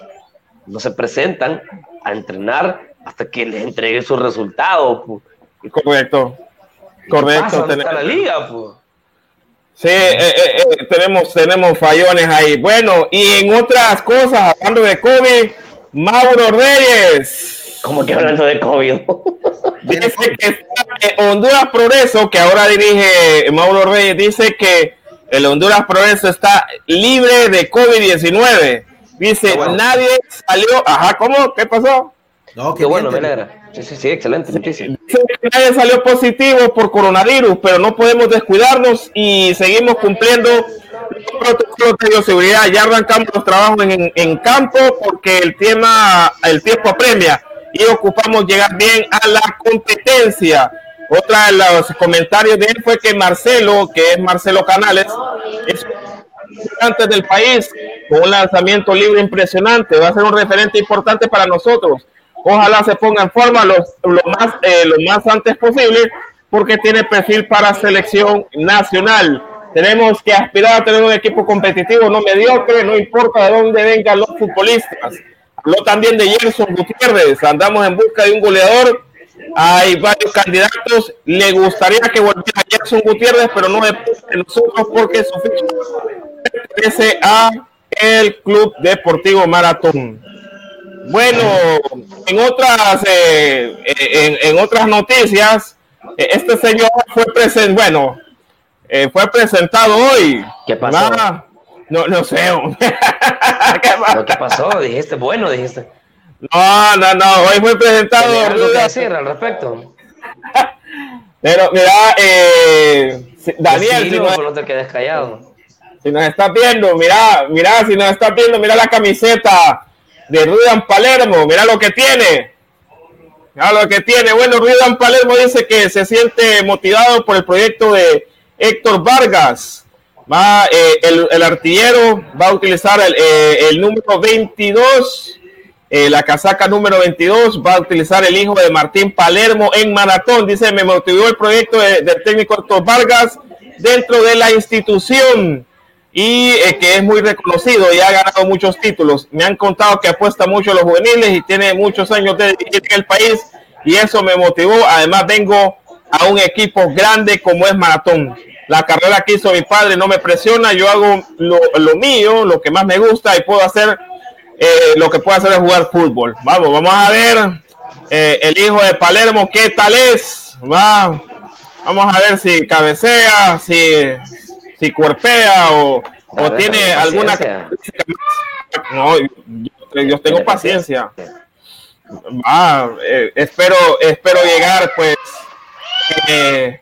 no se presentan a entrenar hasta que les entregue sus resultados. pu. Correcto. ¿Qué Correcto. pasa? ¿Dónde está tenemos- la liga? pu? Sí, eh, eh, eh, tenemos, tenemos fallones ahí. Bueno, y en otras cosas, hablando de COVID, Mauro Reyes. Como que hablando de COVID. Dice que está- que Honduras Progreso, que ahora dirige Mauro Reyes, dice que el Honduras Progreso está libre de COVID-19. Dice, bueno. nadie salió. Ajá, ¿cómo? ¿Qué pasó? No, Qué bueno, me alegra. Sí, sí, sí, excelente. Dice que nadie salió positivo por coronavirus, pero no podemos descuidarnos y seguimos cumpliendo los protocolos de bioseguridad. Ya arrancamos los trabajos en, en campo porque el tema, el tiempo apremia y ocupamos llegar bien a la competencia. Otra de los comentarios de él fue que Marcelo, que es Marcelo Canales, es antes del país con un lanzamiento libre impresionante. Va a ser un referente importante para nosotros. Ojalá se ponga en forma lo, lo más, eh, lo más antes posible, porque tiene perfil para selección nacional. Tenemos que aspirar a tener un equipo competitivo, no mediocre, no importa de dónde vengan los futbolistas. Habló también de Gerson Gutiérrez, andamos en busca de un goleador. Hay varios candidatos. Le gustaría que volviera Gerson Gutiérrez, pero no depende de nosotros porque su ficha pertenece a el Club Deportivo Maratón. Bueno, en otras, eh, en, en, otras noticias, eh, este señor fue presente, bueno, eh, fue presentado hoy. ¿Qué pasó? no, no sé. ¿Qué, pasó? ¿Qué pasó? Dijiste, bueno, dijiste. No, no, no, hoy fue presentado. algo que decir al respecto? Pero mira, eh, Daniel, si no, no te quedes callado. Si nos estás viendo, mira, mira, si nos estás viendo, mira la camiseta de Rudan Palermo, mira lo que tiene. Mira lo que tiene. Bueno, Rudan Palermo dice que se siente motivado por el proyecto de Héctor Vargas. Va, eh, el, el, artillero va a utilizar el, eh, el número 22, eh, la casaca número 22, va a utilizar el hijo de Martín Palermo en maratón. Dice, me motivó el proyecto de, del técnico Héctor Vargas dentro de la institución y eh, que es muy reconocido y ha ganado muchos títulos. Me han contado que apuesta mucho a los juveniles y tiene muchos años de dirigir el país y eso me motivó. Además vengo a un equipo grande como es Maratón. La carrera que hizo mi padre no me presiona, yo hago lo, lo mío, lo que más me gusta y puedo hacer eh, lo que puedo hacer es jugar fútbol. Vamos, vamos a ver eh, el hijo de Palermo, qué tal es. Va. Vamos a ver si cabecea, si, si cuerpea o, o tiene alguna no yo, yo tengo paciencia ah, eh, espero espero llegar pues eh,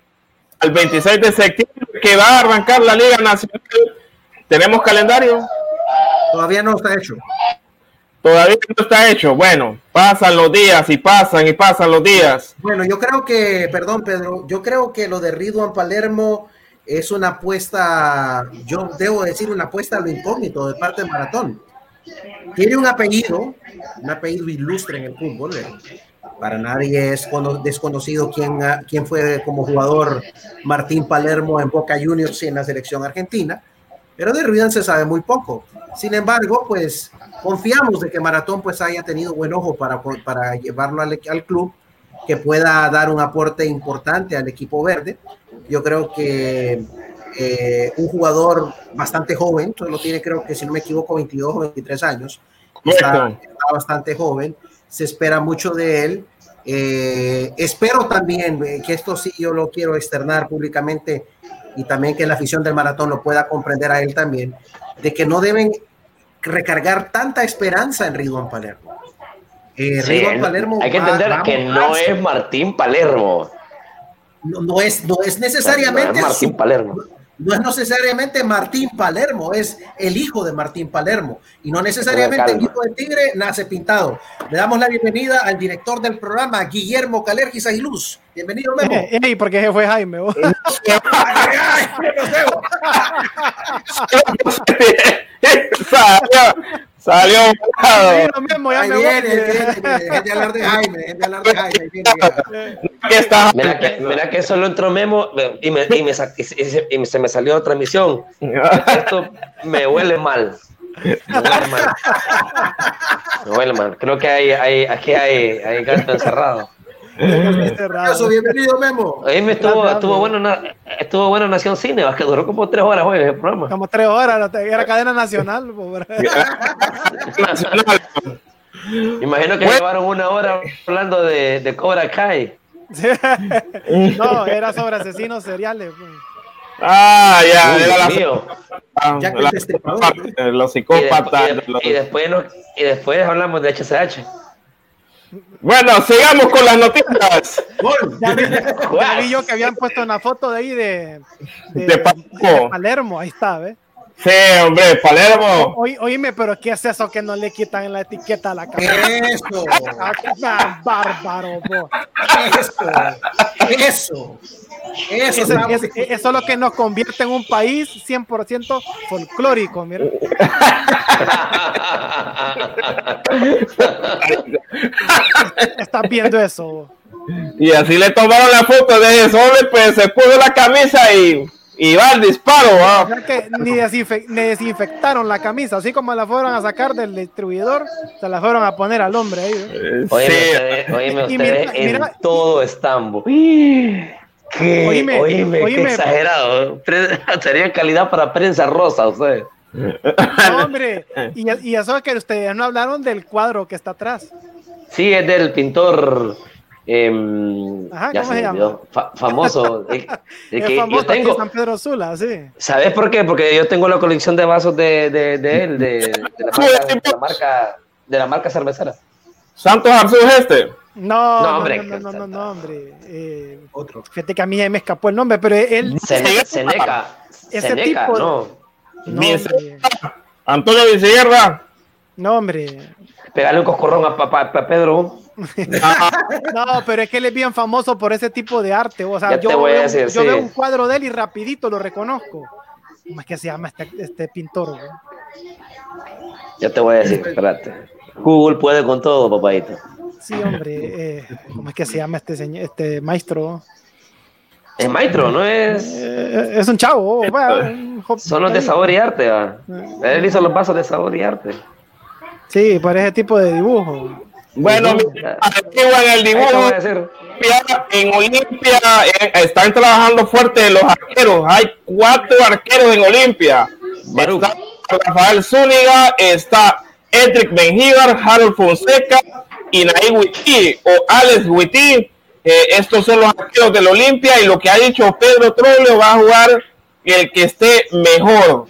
al 26 de septiembre que va a arrancar la Liga Nacional tenemos calendario todavía no está hecho todavía no está hecho bueno pasan los días y pasan y pasan los días bueno yo creo que perdón Pedro yo creo que lo de Ridwan Palermo es una apuesta, yo debo decir una apuesta a lo incógnito de parte de Maratón. Tiene un apellido, un apellido ilustre en el fútbol. Eh. Para nadie es desconocido quién, quién fue como jugador Martín Palermo en Boca Juniors y en la selección argentina, pero de Ruidan se sabe muy poco. Sin embargo, pues confiamos de que Maratón pues haya tenido buen ojo para, para llevarlo al, al club, que pueda dar un aporte importante al equipo verde yo creo que eh, un jugador bastante joven, solo tiene creo que si no me equivoco 22 o 23 años, está, está bastante joven, se espera mucho de él. Eh, espero también eh, que esto sí yo lo quiero externar públicamente y también que la afición del maratón lo pueda comprender a él también, de que no deben recargar tanta esperanza en Ridwan Palermo. Eh, sí, Ridwan Palermo hay que entender va, que no es Martín Palermo no, no, es, no es necesariamente no, Martín Palermo. No es necesariamente Martín Palermo, es el hijo de Martín Palermo. Y no necesariamente el hijo de Tigre nace pintado. Le damos la bienvenida al director del programa, Guillermo Calergis Aguiluz. Bienvenido, Memo. Eh, eh, ¿Por qué fue Jaime? Salió lo mismo, ya Ahí me viene, viene, hablar de Jaime, de hablar de Jaime. Mira que, mira que solo entró Memo y, me, y, me, y, y se me salió otra misión. Esto me huele mal. Me huele mal. Me huele mal. Creo que hay, hay, aquí hay, hay gato encerrado. Eso, bienvenido, Memo. Ahí me estuvo, estuvo, bueno, estuvo bueno Nación Cine, que duró como tres horas hoy el programa. Como tres horas, era cadena nacional. Imagino que llevaron una hora hablando de, de Cobra Kai. no, era sobre asesinos seriales. Ah, ya, Uy, era la, mío. la, la, los psicópatas. Y, de, y, y, después nos, y después hablamos de HCH. Bueno, sigamos con las noticias. Ya vi, ya vi yo que habían puesto una foto de ahí de, de, de, de Palermo. Ahí está, ¿ves? Sí, hombre, Palermo. O, oíme, pero ¿qué es eso que no le quitan la etiqueta a la cara? Eso. Ah, bárbaro, bo. Eso. Eso. Eso, eso, es, eso es lo que nos convierte en un país 100% folclórico, mira. Estás viendo eso. Y así le tomaron la foto de ese hombre, pues se puso la camisa y, y va al disparo. O sea que ni, desinfe- ni desinfectaron la camisa, así como la fueron a sacar del distribuidor, se la fueron a poner al hombre ahí. ¿eh? Oíme sí. ustedes, oíme ustedes mira- en mira- todo Estambo. Qué, Oíme, oíme, oíme. qué exagerado. Sería calidad para prensa rosa, ustedes. No, hombre, y, y eso es que ustedes no hablaron del cuadro que está atrás. Sí, es del pintor. Em, Ajá, ya ¿cómo se fa- famoso. el- el Es que famoso yo tengo. San Pedro Sula, sí. ¿Sabes por qué? Porque yo tengo la colección de vasos de, de, de él, de, de la marca, de la marca, de la marca cervecera. Santos Arzús este. No, No, no, hombre, no, no, no, que- no, no, hombre. Eh, Otro. fíjate que a mí me escapó el nombre, pero él, Sene- Seneca. Ese Seneca, tipo no. no, Antonio Vicierra. no, hombre. Pegarle un coscorrón a, papá a Pedro. No, pero es que él es bien famoso por ese tipo de arte. O sea, Ya te yo, a veo, decir, yo sí. veo un cuadro de él y rapidito lo reconozco. ¿Cómo es que se llama este, este pintor? güey? Ya te voy a decir, espérate. Google puede con todo, papadito. Sí, hombre. eh, ¿Cómo es que se llama este señor, este maestro? Es maestro, no es. Eh, es un chavo. Son los de sabor y arte, va. Él hizo los vasos de sabor y arte. Sí, por ese tipo de dibujo. Bueno, el dibujo. en Olimpia eh, están trabajando fuerte los arqueros. Hay cuatro arqueros en Olimpia. Está Rafael Zúñiga, está Edric Benjíbar, Harold Fonseca y Naí Witty o Alex Witty. Eh, estos son los arqueros del Olimpia y lo que ha dicho Pedro Troglio va a jugar el que esté mejor.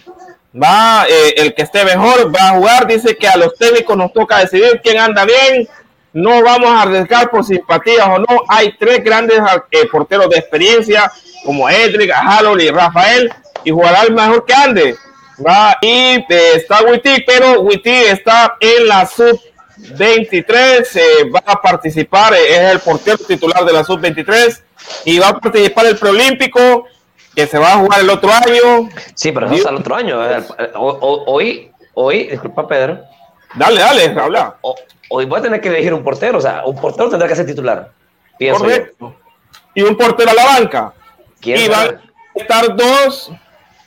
Va, eh, el que esté mejor va a jugar. Dice que a los técnicos nos toca decidir quién anda bien. No vamos a arriesgar por simpatías o no. Hay tres grandes eh, porteros de experiencia, como Edric, Harold y Rafael, y jugará el mejor que ande. Va, y eh, está Witty, pero Witty está en la sub 23, eh, va a participar, es el portero titular de la sub 23 y va a participar el preolímpico que se va a jugar el otro año. Sí, pero eso es al otro año. eh, Hoy, hoy, disculpa, Pedro. Dale, dale, habla. Hoy voy a tener que elegir un portero. O sea, un portero tendrá que ser titular. Pienso yo. Y un portero a la banca. ¿Quién Y van a estar dos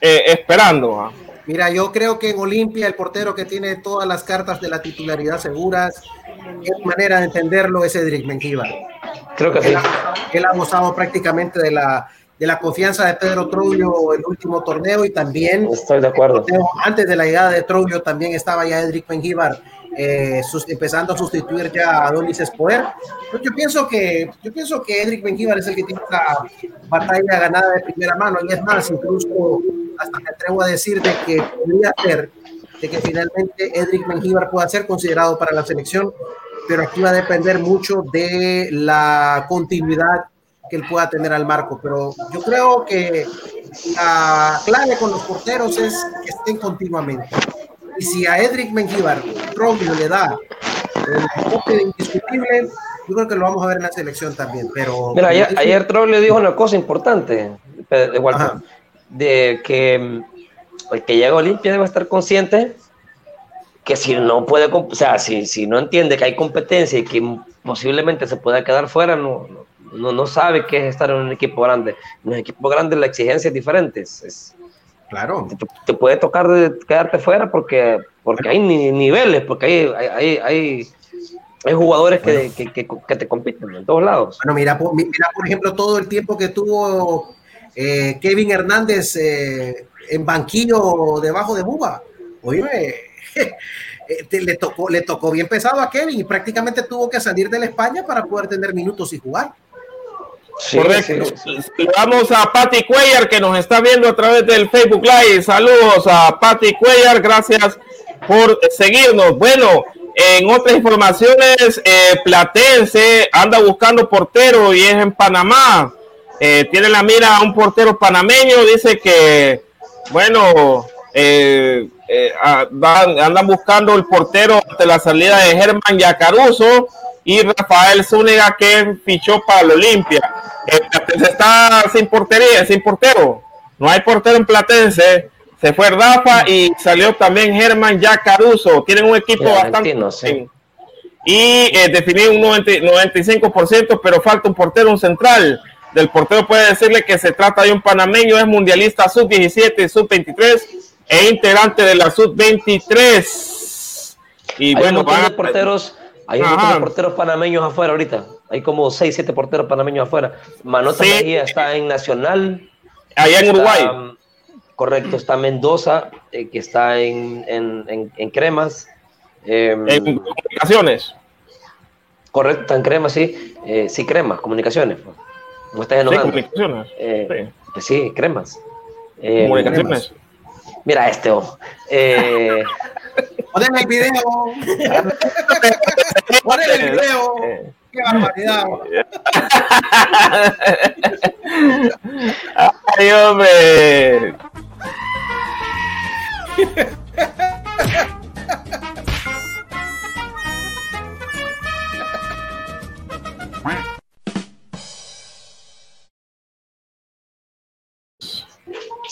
eh, esperando. ¿ah? Mira, yo creo que en Olimpia el portero que tiene todas las cartas de la titularidad seguras, es manera de entenderlo es Edric Mengíbar. Creo que sí. Él ha gozado prácticamente de la, de la confianza de Pedro Troglio el último torneo y también Estoy de acuerdo. antes de la llegada de Troglio también estaba ya Edric Mengíbar eh, empezando a sustituir ya a Donis Espoer. Pues yo pienso que yo pienso que Edric Mengíbar es el que tiene esta batalla ganada de primera mano y es más, incluso hasta me atrevo a decir de que podría ser de que finalmente Edric Mengíbar pueda ser considerado para la selección, pero aquí va a depender mucho de la continuidad que él pueda tener al marco. Pero yo creo que la clave con los porteros es que estén continuamente. Y si a Edric Mengíbar Troglio le da el indiscutible, yo creo que lo vamos a ver en la selección también. Pero Mira, ayer, ayer Troglio dijo una cosa importante, de Walter, de que el que llega a Olimpia debe estar consciente que si no puede, o sea, si, si no entiende que hay competencia y que posiblemente se pueda quedar fuera, no, no, no sabe qué es estar en un equipo grande. En un equipo grande la exigencia es diferente. es- claro, te, te puede tocar de quedarte fuera porque, porque hay ni- niveles, porque hay, hay, hay, hay, jugadores que, que, que, que te compiten en todos lados. Bueno, mira, por, mira, por ejemplo, todo el tiempo que tuvo eh, Kevin Hernández eh, en banquillo debajo de Buba. Oye, le, tocó, le tocó bien pesado a Kevin y prácticamente tuvo que salir de la España para poder tener minutos y jugar. Sí, Correcto. sí, sí. Saludamos a Patti Cuellar que nos está viendo a través del Facebook Live. Saludos a Patti Cuellar, gracias por seguirnos. Bueno, en otras informaciones, eh, Platense anda buscando portero y es en Panamá. Eh, tiene la mira a un portero panameño, dice que, bueno, eh, eh, andan buscando el portero ante la salida de Germán Yacaruso y Rafael Zúñiga que fichó para el Olimpia. Platense está sin portería, sin portero. No hay portero en Platense. Se fue Rafa y salió también Germán Yacaruso. Tienen un equipo bastante sí. y eh, definir un 90 95%, pero falta un portero, un central. Del portero puede decirle que se trata de un panameño, es mundialista sub-17, sub-23 e integrante de la sub-23. Y hay bueno, un montón de porteros, hay un montón de porteros panameños afuera ahorita. Hay como 6, 7 porteros panameños afuera. Manota Mejía está en Nacional. Allá en Uruguay. correcto, está Mendoza, eh, que está en, en, en, Cremas. Em, en comunicaciones. Correcto, en Cremas, sí. Eh, sí, Cremas, comunicaciones. No estás enojando. Sí, comunicaciones. Eh, sí. Pues sí, Cremas. Em, comunicaciones. Mira este, oh. Poneme el video. Poneme el video. Qué barbaridad. Ay, hombre.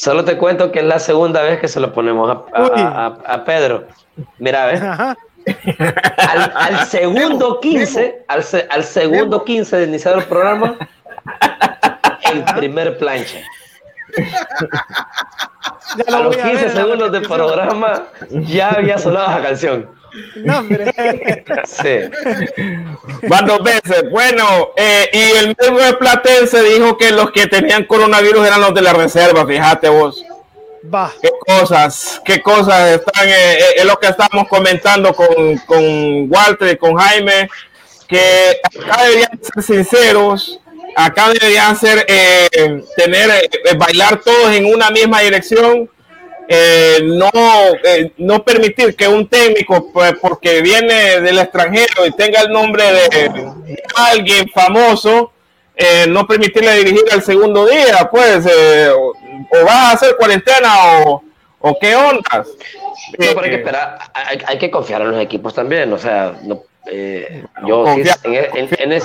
Solo te cuento que es la segunda vez que se lo ponemos a, Pedro. Mira, ¿ves? Al, segundo 15, al, al, segundo 15 de iniciar el programa, el primer plancha. A los 15 segundos de programa ya había sonado la canción. No, hombre. Sí. Van dos veces. Bueno, eh, y el mismo de Platense dijo que los que tenían coronavirus eran los de la reserva, fíjate vos. Va. Qué cosas, qué cosas están, eh, eh, es lo que estamos comentando con, con Walter y con Jaime, que acá deberían ser sinceros, acá deberían ser, tener, bailar todos en una misma dirección eh, no, eh, no permitir que un técnico, pues, porque viene del extranjero y tenga el nombre de, alguien famoso, eh, no permitirle dirigir al segundo día, pues, o, vas a hacer cuarentena o, o qué ondas. No, hay que esperar, hay, que confiar en los equipos también, o sea, no, yo en, en,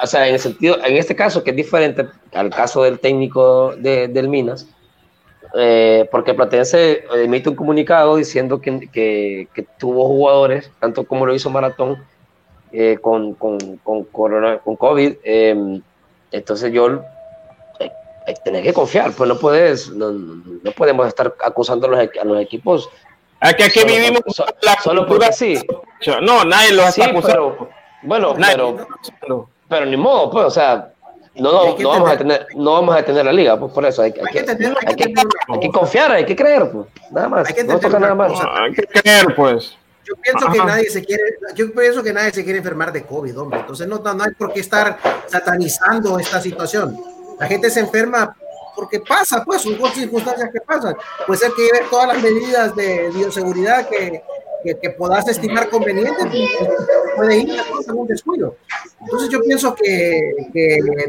o sea, en el sentido, en este caso que es diferente al caso del técnico de, del Minas, eh, porque Platense emite un comunicado diciendo que, que, tuvo jugadores, tanto como lo hizo Maratón, eh, con, con, con, corona, con COVID. Em, entonces yo eh, tenés que confiar, pues no puedes, no, no podemos estar acusando a los, a los equipos. que aquí vivimos la solo porque sí. No, nadie lo sí, Pero, bueno, pero, pero ni modo, pues, o sea, no, no, no vamos a tener, no vamos a tener la liga, pues por eso hay, hay, que, hay, que, hay que, confiar, hay que creer, pues, nada más. no toca nada más. hay que creer, pues. Yo pienso que nadie se quiere, yo pienso que nadie se quiere enfermar de COVID, hombre. Entonces no, no hay por qué estar satanizando esta situación. La gente se enferma porque pasa, pues, son circunstancias que pasan. Puede ser que lleve todas las medidas de bioseguridad que, que, que puedas estimar convenientes, puede ir a un descuido. Entonces yo pienso que,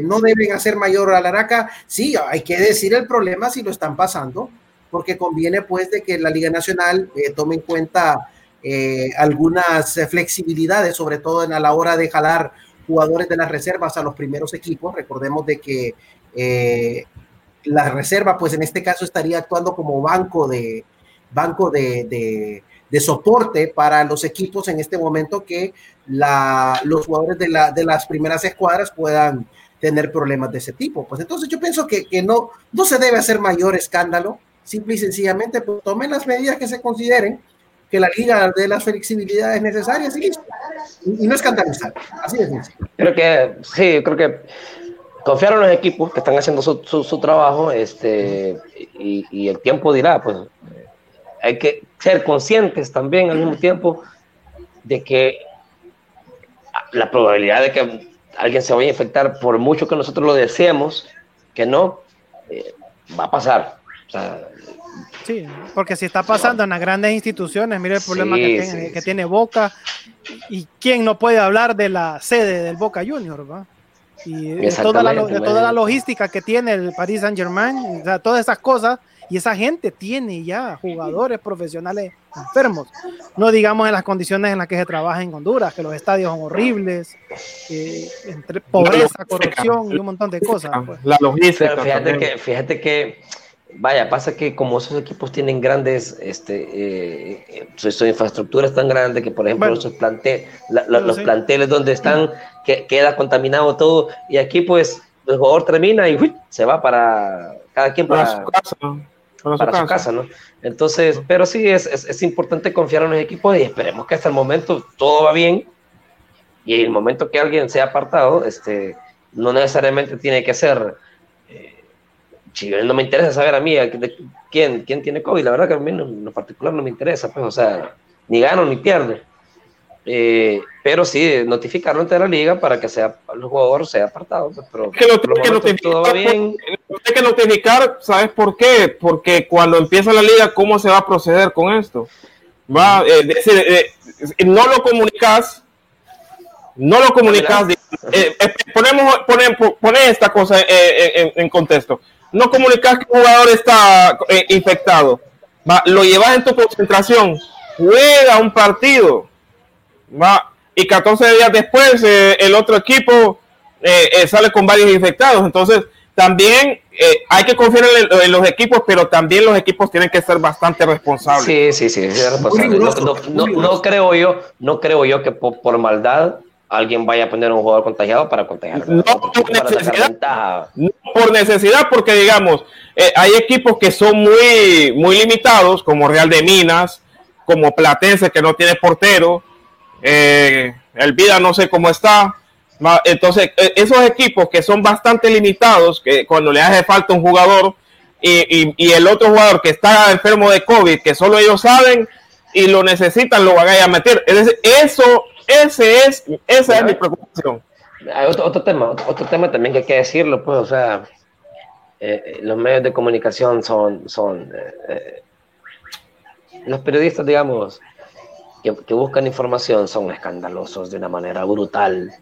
no deben hacer mayor alaraca. Sí, hay que decir el problema si lo están pasando, porque conviene pues de que la Liga Nacional eh, tome en cuenta eh, algunas flexibilidades, sobre todo en a la hora de jalar jugadores de las reservas a los primeros equipos. Recordemos de que eh, la reserva, pues en este caso estaría actuando como banco de banco de de soporte para los equipos en este momento que la, los jugadores de, la, de las primeras escuadras puedan tener problemas de ese tipo. Pues entonces yo pienso que, que no, no se debe hacer mayor escándalo, simple y sencillamente pues, tomen las medidas que se consideren, que la liga de las flexibilidades necesarias y. Y, no escandalizar, así de sencillo. Creo que, sí, creo que confiar en los equipos que están haciendo su, su, trabajo este, y, el tiempo dirá, pues hay que ser conscientes también al mismo tiempo de que la probabilidad de que alguien se vaya a infectar, por mucho que nosotros lo deseemos, que no, eh, va a pasar. sí, porque si está pasando en las grandes instituciones, mire el problema que, tiene, Boca, y quién no puede hablar de la sede del Boca Junior, ¿va? Y de toda, la, de toda la logística que tiene el Paris Saint Germain, todas esas cosas y esa gente tiene ya jugadores profesionales enfermos. No digamos en las condiciones en las que se trabaja en Honduras, que los estadios son horribles, eh, entre pobreza, corrupción y un montón de cosas. Pues. La logística. fíjate que, fíjate que vaya, pasa que como esos equipos tienen grandes, este, eh, su, infraestructura es tan grande que, por ejemplo, los, los planteles donde están, que, queda contaminado todo, y aquí pues el jugador termina y se va para cada quien para, su casa, para, su, casa. ¿no? Entonces, pero sí, es, es, es, importante confiar en los equipos y esperemos que hasta el momento todo va bien y el momento que alguien sea apartado, este, no necesariamente tiene que ser no me interesa saber a mí quién, quién tiene COVID, la verdad que a mí en lo particular no me interesa, pues, o sea, ni gano ni pierde. Eh, pero sí, notificarlo ante la liga para que sea el jugador sea apartado. Pues, pero que lo que notificar, bien. Que notificar, ¿sabes por qué? Porque cuando empieza la liga, ¿cómo se va a proceder con esto? Va, eh, eh, no lo comunicas, no lo comunicas. ponemos, ponemos, esta cosa en contexto no comunicas que un jugador está eh, infectado, va, lo llevas en tu concentración, juega un partido, va, y 14 días después eh, el otro equipo eh, sale con varios infectados. Entonces, también hay que confiar en, los equipos, pero también los equipos tienen que ser bastante responsables. Sí, sí, sí, No, creo yo, no creo yo que por maldad alguien vaya a poner un jugador contagiado para contagiar. No por necesidad, no por necesidad, porque digamos, eh, hay equipos que son muy, muy limitados, como Real de Minas, como Platense, que no tiene portero, eh, el Vida no sé cómo está. Entonces, eh, esos equipos que son bastante limitados, que cuando le hace falta un jugador y, y, el otro jugador que está enfermo de COVID, que solo ellos saben y lo necesitan, lo van a meter. Es decir, eso ese es, esa es mi preocupación. Hay otro, otro, tema, otro tema también que hay que decirlo, pues, o sea, eh, eh, los medios de comunicación son, son eh, los periodistas, digamos, que, que, buscan información son escandalosos de una manera brutal.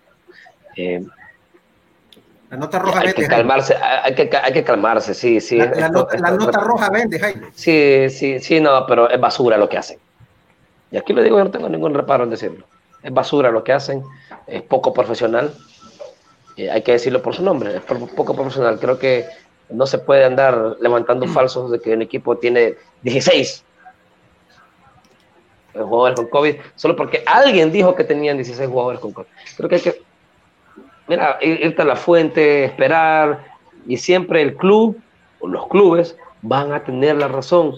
La nota roja hay Que calmarse, hay, que, hay que calmarse, sí, sí. La, nota, roja vende, Jaime. Sí, sí, sí, no, pero es basura lo que hacen. Y aquí lo digo, yo no tengo ningún reparo en decirlo es basura lo que hacen, es poco profesional, eh, hay que decirlo por su nombre, es poco profesional. Creo que no se puede andar levantando falsos de que un equipo tiene 16 jugadores con COVID, solo porque alguien dijo que tenían 16 jugadores con COVID. Creo que hay que, mira, irte a la fuente, esperar, y siempre el club o los clubes van a tener la razón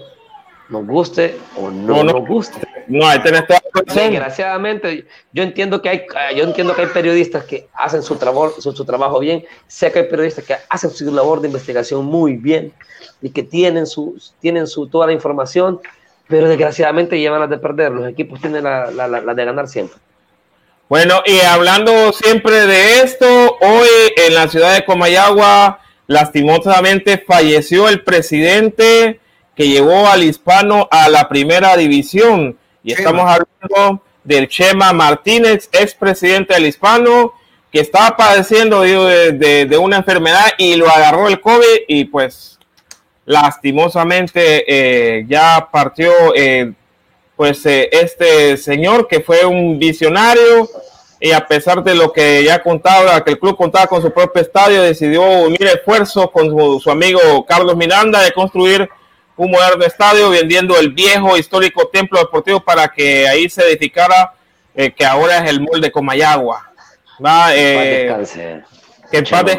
nos guste o no, nos guste. No, hay tenés toda Desgraciadamente, yo entiendo que hay, yo entiendo que hay periodistas que hacen su, trabajo, su, trabajo bien, sé que hay periodistas que hacen su labor de investigación muy bien y que tienen su, tienen su toda la información, pero desgraciadamente llevan las de perder. Los equipos tienen la, la, la de ganar siempre. Bueno, y hablando siempre de esto, hoy en la ciudad de Comayagua, lastimosamente falleció el presidente que llevó al hispano a la primera división. Y estamos hablando del Chema Martínez, expresidente del hispano, que estaba padeciendo de, una enfermedad y lo agarró el COVID y pues lastimosamente eh, ya partió eh, pues eh, este señor que fue un visionario y a pesar de lo que ya contaba, que el club contaba con su propio estadio, decidió unir esfuerzos con su, su amigo Carlos Miranda de construir un moderno estadio, vendiendo el viejo histórico templo deportivo para que ahí se edificara, eh, que ahora es el molde Comayagua. ¿va? Eh, que el padre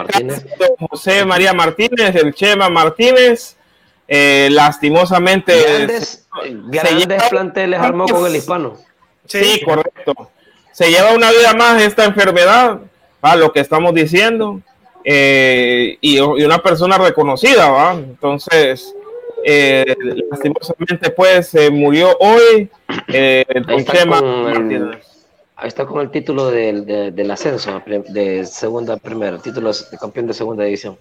José María Martínez, el Chema Martínez, eh, lastimosamente. Grandes, grandes planteles armó con el hispano. Sí, correcto. Se lleva una vida más esta enfermedad, a lo que estamos diciendo, y, y, una persona reconocida, ¿va? Entonces, eh, lastimosamente pues se murió hoy eh, ahí, está con el, título del, ascenso de segunda primera, título de campeón de segunda división.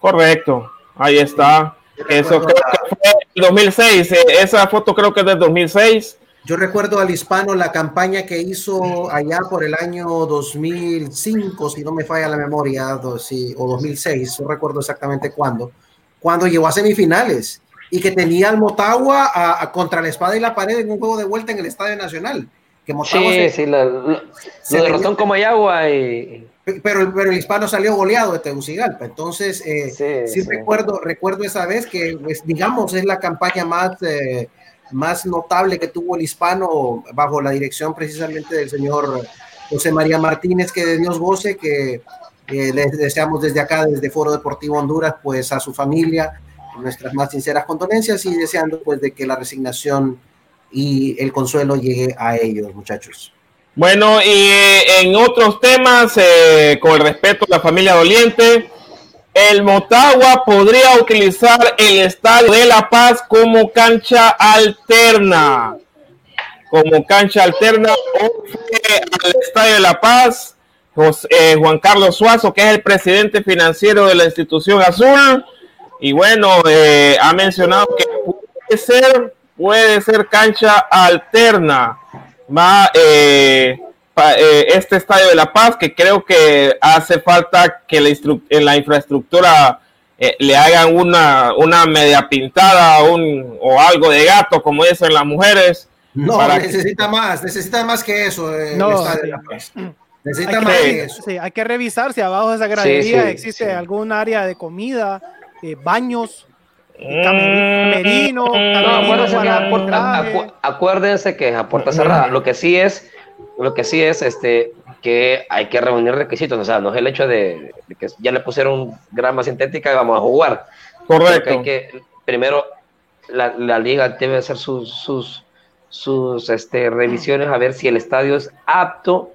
Correcto, ahí está. Eso creo que fue en 2006, eh, esa foto creo que es del 2006. Yo recuerdo al hispano la campaña que hizo allá por el año 2005, si no me falla la memoria, o 2006, no recuerdo exactamente cuándo, cuando llegó a semifinales y que tenía al Motagua a, contra la espada y la pared en un juego de vuelta en el Estadio Nacional. Que Motagua sí, sí, lo, derrotó como hay agua y... pero, pero el hispano salió goleado de Tegucigalpa. Entonces, eh, sí, Recuerdo, recuerdo esa vez que, pues, digamos, es la campaña más, eh, más notable que tuvo el hispano bajo la dirección precisamente del señor José María Martínez, que de Dios goce, que eh, les deseamos desde acá, desde Foro Deportivo Honduras, pues a su familia, nuestras más sinceras condolencias y deseando pues de que la resignación y el consuelo llegue a ellos, muchachos. Bueno, y eh, en otros temas, eh, con el respeto a la familia doliente, el Motagua podría utilizar el Estadio de La Paz como cancha alterna. Como cancha alterna, al Estadio de La Paz, eh, Juan Carlos Suazo, que es el presidente financiero de la institución azul. Y bueno, ha mencionado que puede ser, puede ser cancha alterna va eh, eh, este estadio de La Paz, que creo que hace falta que la, en la infraestructura eh, le hagan una, una media pintada un, o algo de gato, como dicen las mujeres. No, necesita más, necesita más que eso. no, Necesita hay más que, eso. Sí, hay que revisar si abajo de esa gradería existe algún área de comida, baños, Camerino, acuérdense, que es a puerta cerrada. Lo que sí es, lo que sí es este que hay que reunir requisitos. O sea, no es el hecho de, que ya le pusieron grama sintética y vamos a jugar. Correcto. hay que, primero, la, liga debe hacer sus, sus, sus este, revisiones a ver si el estadio es apto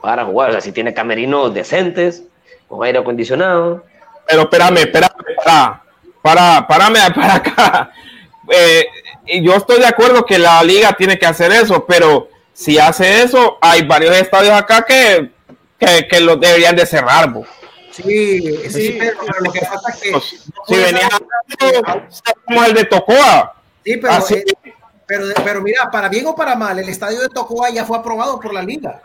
para jugar. O sea, si tiene camerinos decentes, con aire acondicionado. Pero espérame, espérame, espérame para, parame para acá. Eh, yo estoy de acuerdo que la liga tiene que hacer eso, pero si hace eso, hay varios estadios acá que, que, que los deberían de cerrar. Sí, sí, pero, lo que pasa es que si venía como el de Tocoa. Sí, pero, eh, pero, pero mira, para bien o para mal, el estadio de Tocoa ya fue aprobado por la liga.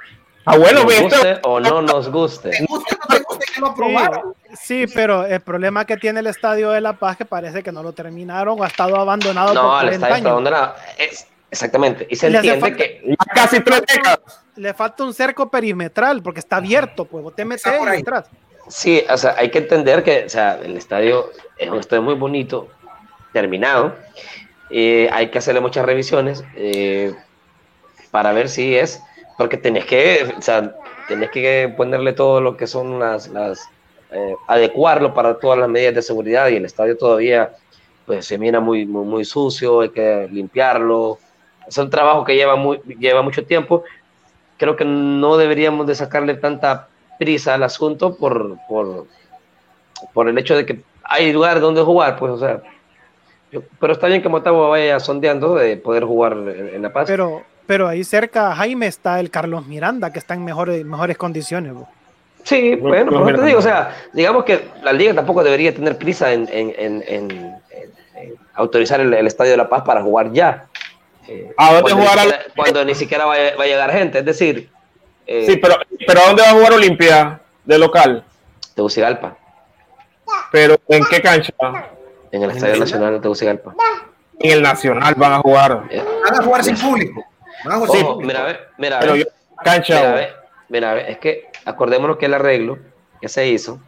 Ah, bueno, nos guste o no nos guste. ¿Te guste o no te guste que lo aprobaron? Sí, pero el problema que tiene el estadio de La Paz que parece que no lo terminaron o ha estado abandonado no, por el estadio está abandonado. Es, exactamente. Y se entiende que casi tres décadas. Le falta un cerco perimetral porque está abierto, pues vos te metes ahí atrás. Sí, o sea, hay que entender que o sea, el estadio es un estadio muy bonito, terminado. Eh, hay que hacerle muchas revisiones eh, para ver si es porque tenés que, o sea, tenés que ponerle todo lo que son las, las eh, adecuarlo para todas las medidas de seguridad y el estadio todavía pues se mira muy, muy, muy sucio, hay que limpiarlo. Es un trabajo que lleva, muy, lleva mucho tiempo. Creo que no deberíamos de sacarle tanta prisa al asunto por, por, por el hecho de que hay lugares donde jugar, pues, o sea, pero está bien que Motagua vaya sondeando de poder jugar en La Paz. Pero, pero ahí cerca, Jaime, está el Carlos Miranda, que está en mejores, mejores condiciones. Sí, bueno, por te digo, o sea, digamos que la liga tampoco debería tener prisa en, en, en, autorizar el, Estadio de La Paz para jugar ya. Eh, ¿A dónde cuando jugar? Ni siquiera, cuando ni siquiera va a, llegar gente, es decir... Eh, sí, pero, pero ¿a dónde va a jugar Olimpia de local? Tegucigalpa. ¿Pero en qué cancha? En el Estadio Nacional de Tegucigalpa. En el Nacional van a jugar. Eh, van a jugar sin público sí, mira, mira, Pero cancha. Mira, es que acordémonos que el arreglo que se hizo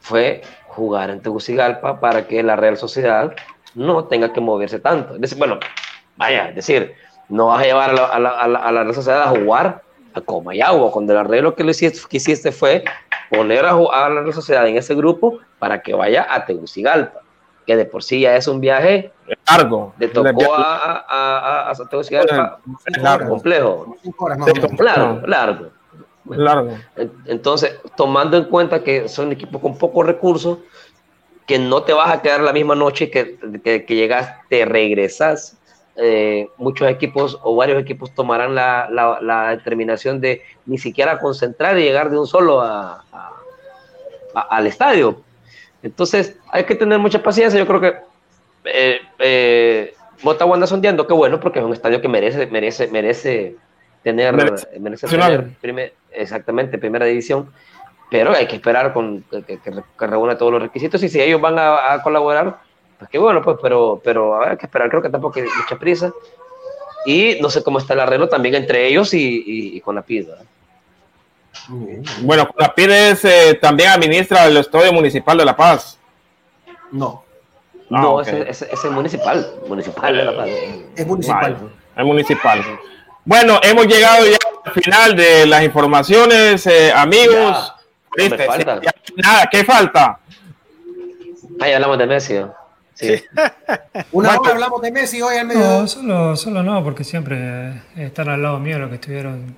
fue jugar en Tegucigalpa para que la Real Sociedad no tenga que moverse tanto. Es decir, bueno, vaya, es decir, no vas a llevar a la, Real Sociedad a jugar a Comayagua, cuando el arreglo que, lo hiciste, que hiciste fue poner a, a la Real Sociedad en ese grupo para que vaya a Tegucigalpa que de por sí ya es un viaje largo. De tocó a, a, a, Santiago largo. complejo. Largo, largo. Largo. Entonces, tomando en cuenta que son equipos con pocos recursos, que no te vas a quedar la misma noche que, que, que llegas, te regresas. Eh, muchos equipos o varios equipos tomarán la, la, la, determinación de ni siquiera concentrar y llegar de un solo a, al estadio entonces, hay que tener mucha paciencia. Yo creo que eh, eh, anda sondeando, qué bueno, porque es un estadio que merece, merece, merece tener, merece, tener exactamente, primera división. Pero hay que esperar con que, que, reúna todos los requisitos. Y si ellos van a, colaborar, pues qué bueno, pues, pero, pero hay que esperar. Creo que tampoco hay mucha prisa. Y no sé cómo está el arreglo también entre ellos y, con la PID. Bueno, Conapid es, eh, también administra el Estadio Municipal de La Paz. No, Ah, no, ese, ese es municipal. Municipal de La Paz. es municipal. Vale, es municipal. Bueno, hemos llegado ya al final de las informaciones, eh, amigos. Ya, falta. Sí, ya, nada, ¿qué falta? Ahí hablamos de Messi. ¿no? Sí. Una Marco. hora hablamos de Messi hoy al mediodía. No, solo, solo no, porque siempre eh, están al lado mío los que estuvieron.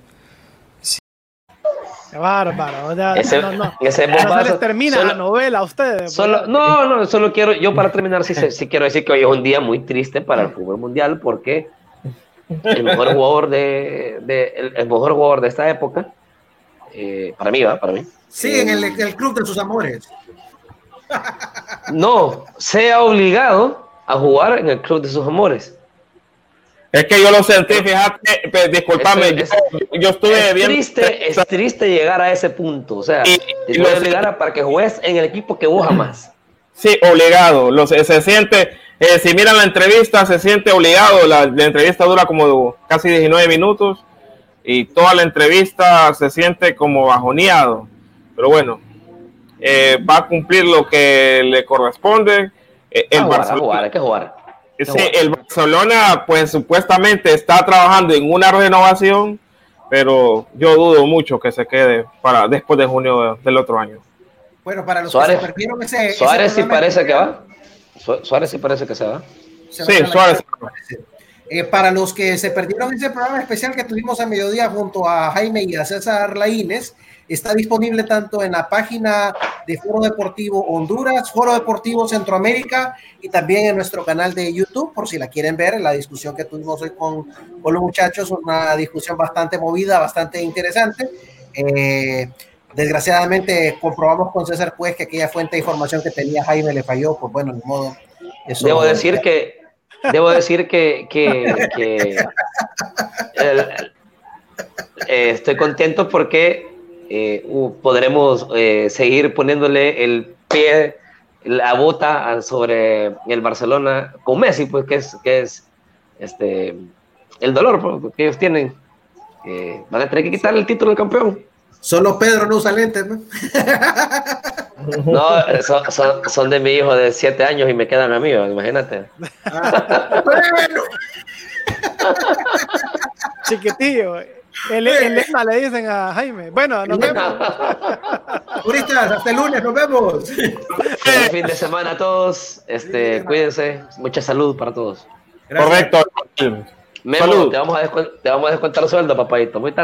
Qué bárbaro. o sea, Ese, no, no. ese No se bombazo. les termina solo- la novela a ustedes. Solo, pues. no, no, solo quiero, yo para terminar, sí, sí quiero decir que hoy es un día muy triste para el fútbol mundial porque el mejor jugador de, de- el, el mejor jugador de esta época, eh, para mí, va, para mí, Sí, en el, el club de sus amores. no sea obligado a jugar en el club de sus amores. Es que yo lo sentí, fíjate, pues, disculpame, Es- yo, yo estuve Es triste, es triste llegar a ese punto, o sea, Y- y obligar a para que juegues en el equipo que vos jamás. Sí, obligado. Lo, se, se siente, eh, si miran la entrevista, se siente obligado. La, la entrevista dura como casi 19 minutos y toda la entrevista se siente como bajoneado. Pero bueno, eh, va a cumplir lo que le corresponde. Eh, A el, jugar, a Barcelona, jugar, hay que jugar. Sí, el Barcelona, pues supuestamente está trabajando en una renovación, pero yo dudo mucho que se quede para después de junio del otro año. Bueno, para los Suárez- que se perdieron ese. ese Suárez sí parece que va. Su- Suárez sí parece que se va. se Sí, Suárez. Eh, para los que se perdieron ese programa especial que tuvimos a mediodía junto a Jaime y a César Laínez, está disponible tanto en la página de Foro Deportivo Honduras, Foro Deportivo Centroamérica y también en nuestro canal de YouTube, por si la quieren ver, la discusión que tuvimos hoy con, con los muchachos, una discusión bastante movida, bastante interesante. Eh, desgraciadamente comprobamos con César pues que aquella fuente de información que tenía Jaime le falló, pues bueno, ni modo. Eso- Debo decir que, debo decir que, que, que eh, estoy contento porque eh, podremos eh, seguir poniéndole el pie, la bota sobre el Barcelona con Messi, pues que es, que es este el dolor pues, que ellos tienen. Eh, van a tener que quitar el título de campeón. Solo Pedro no usa lentes, ¿no? No, eh, son, son, son de mi hijo de 7 años y me quedan a mí, imagínate. Bueno, Chiquitillo. El, el Esma le dicen a Jaime. Bueno, nos vemos. turistas, hasta el lunes, nos vemos. Buen fin de semana a todos. Este, cuídense. Mucha salud para todos. Correcto. Memo, Salud. te vamos, a te vamos a descontar sueldo, papadito. Muy tarde.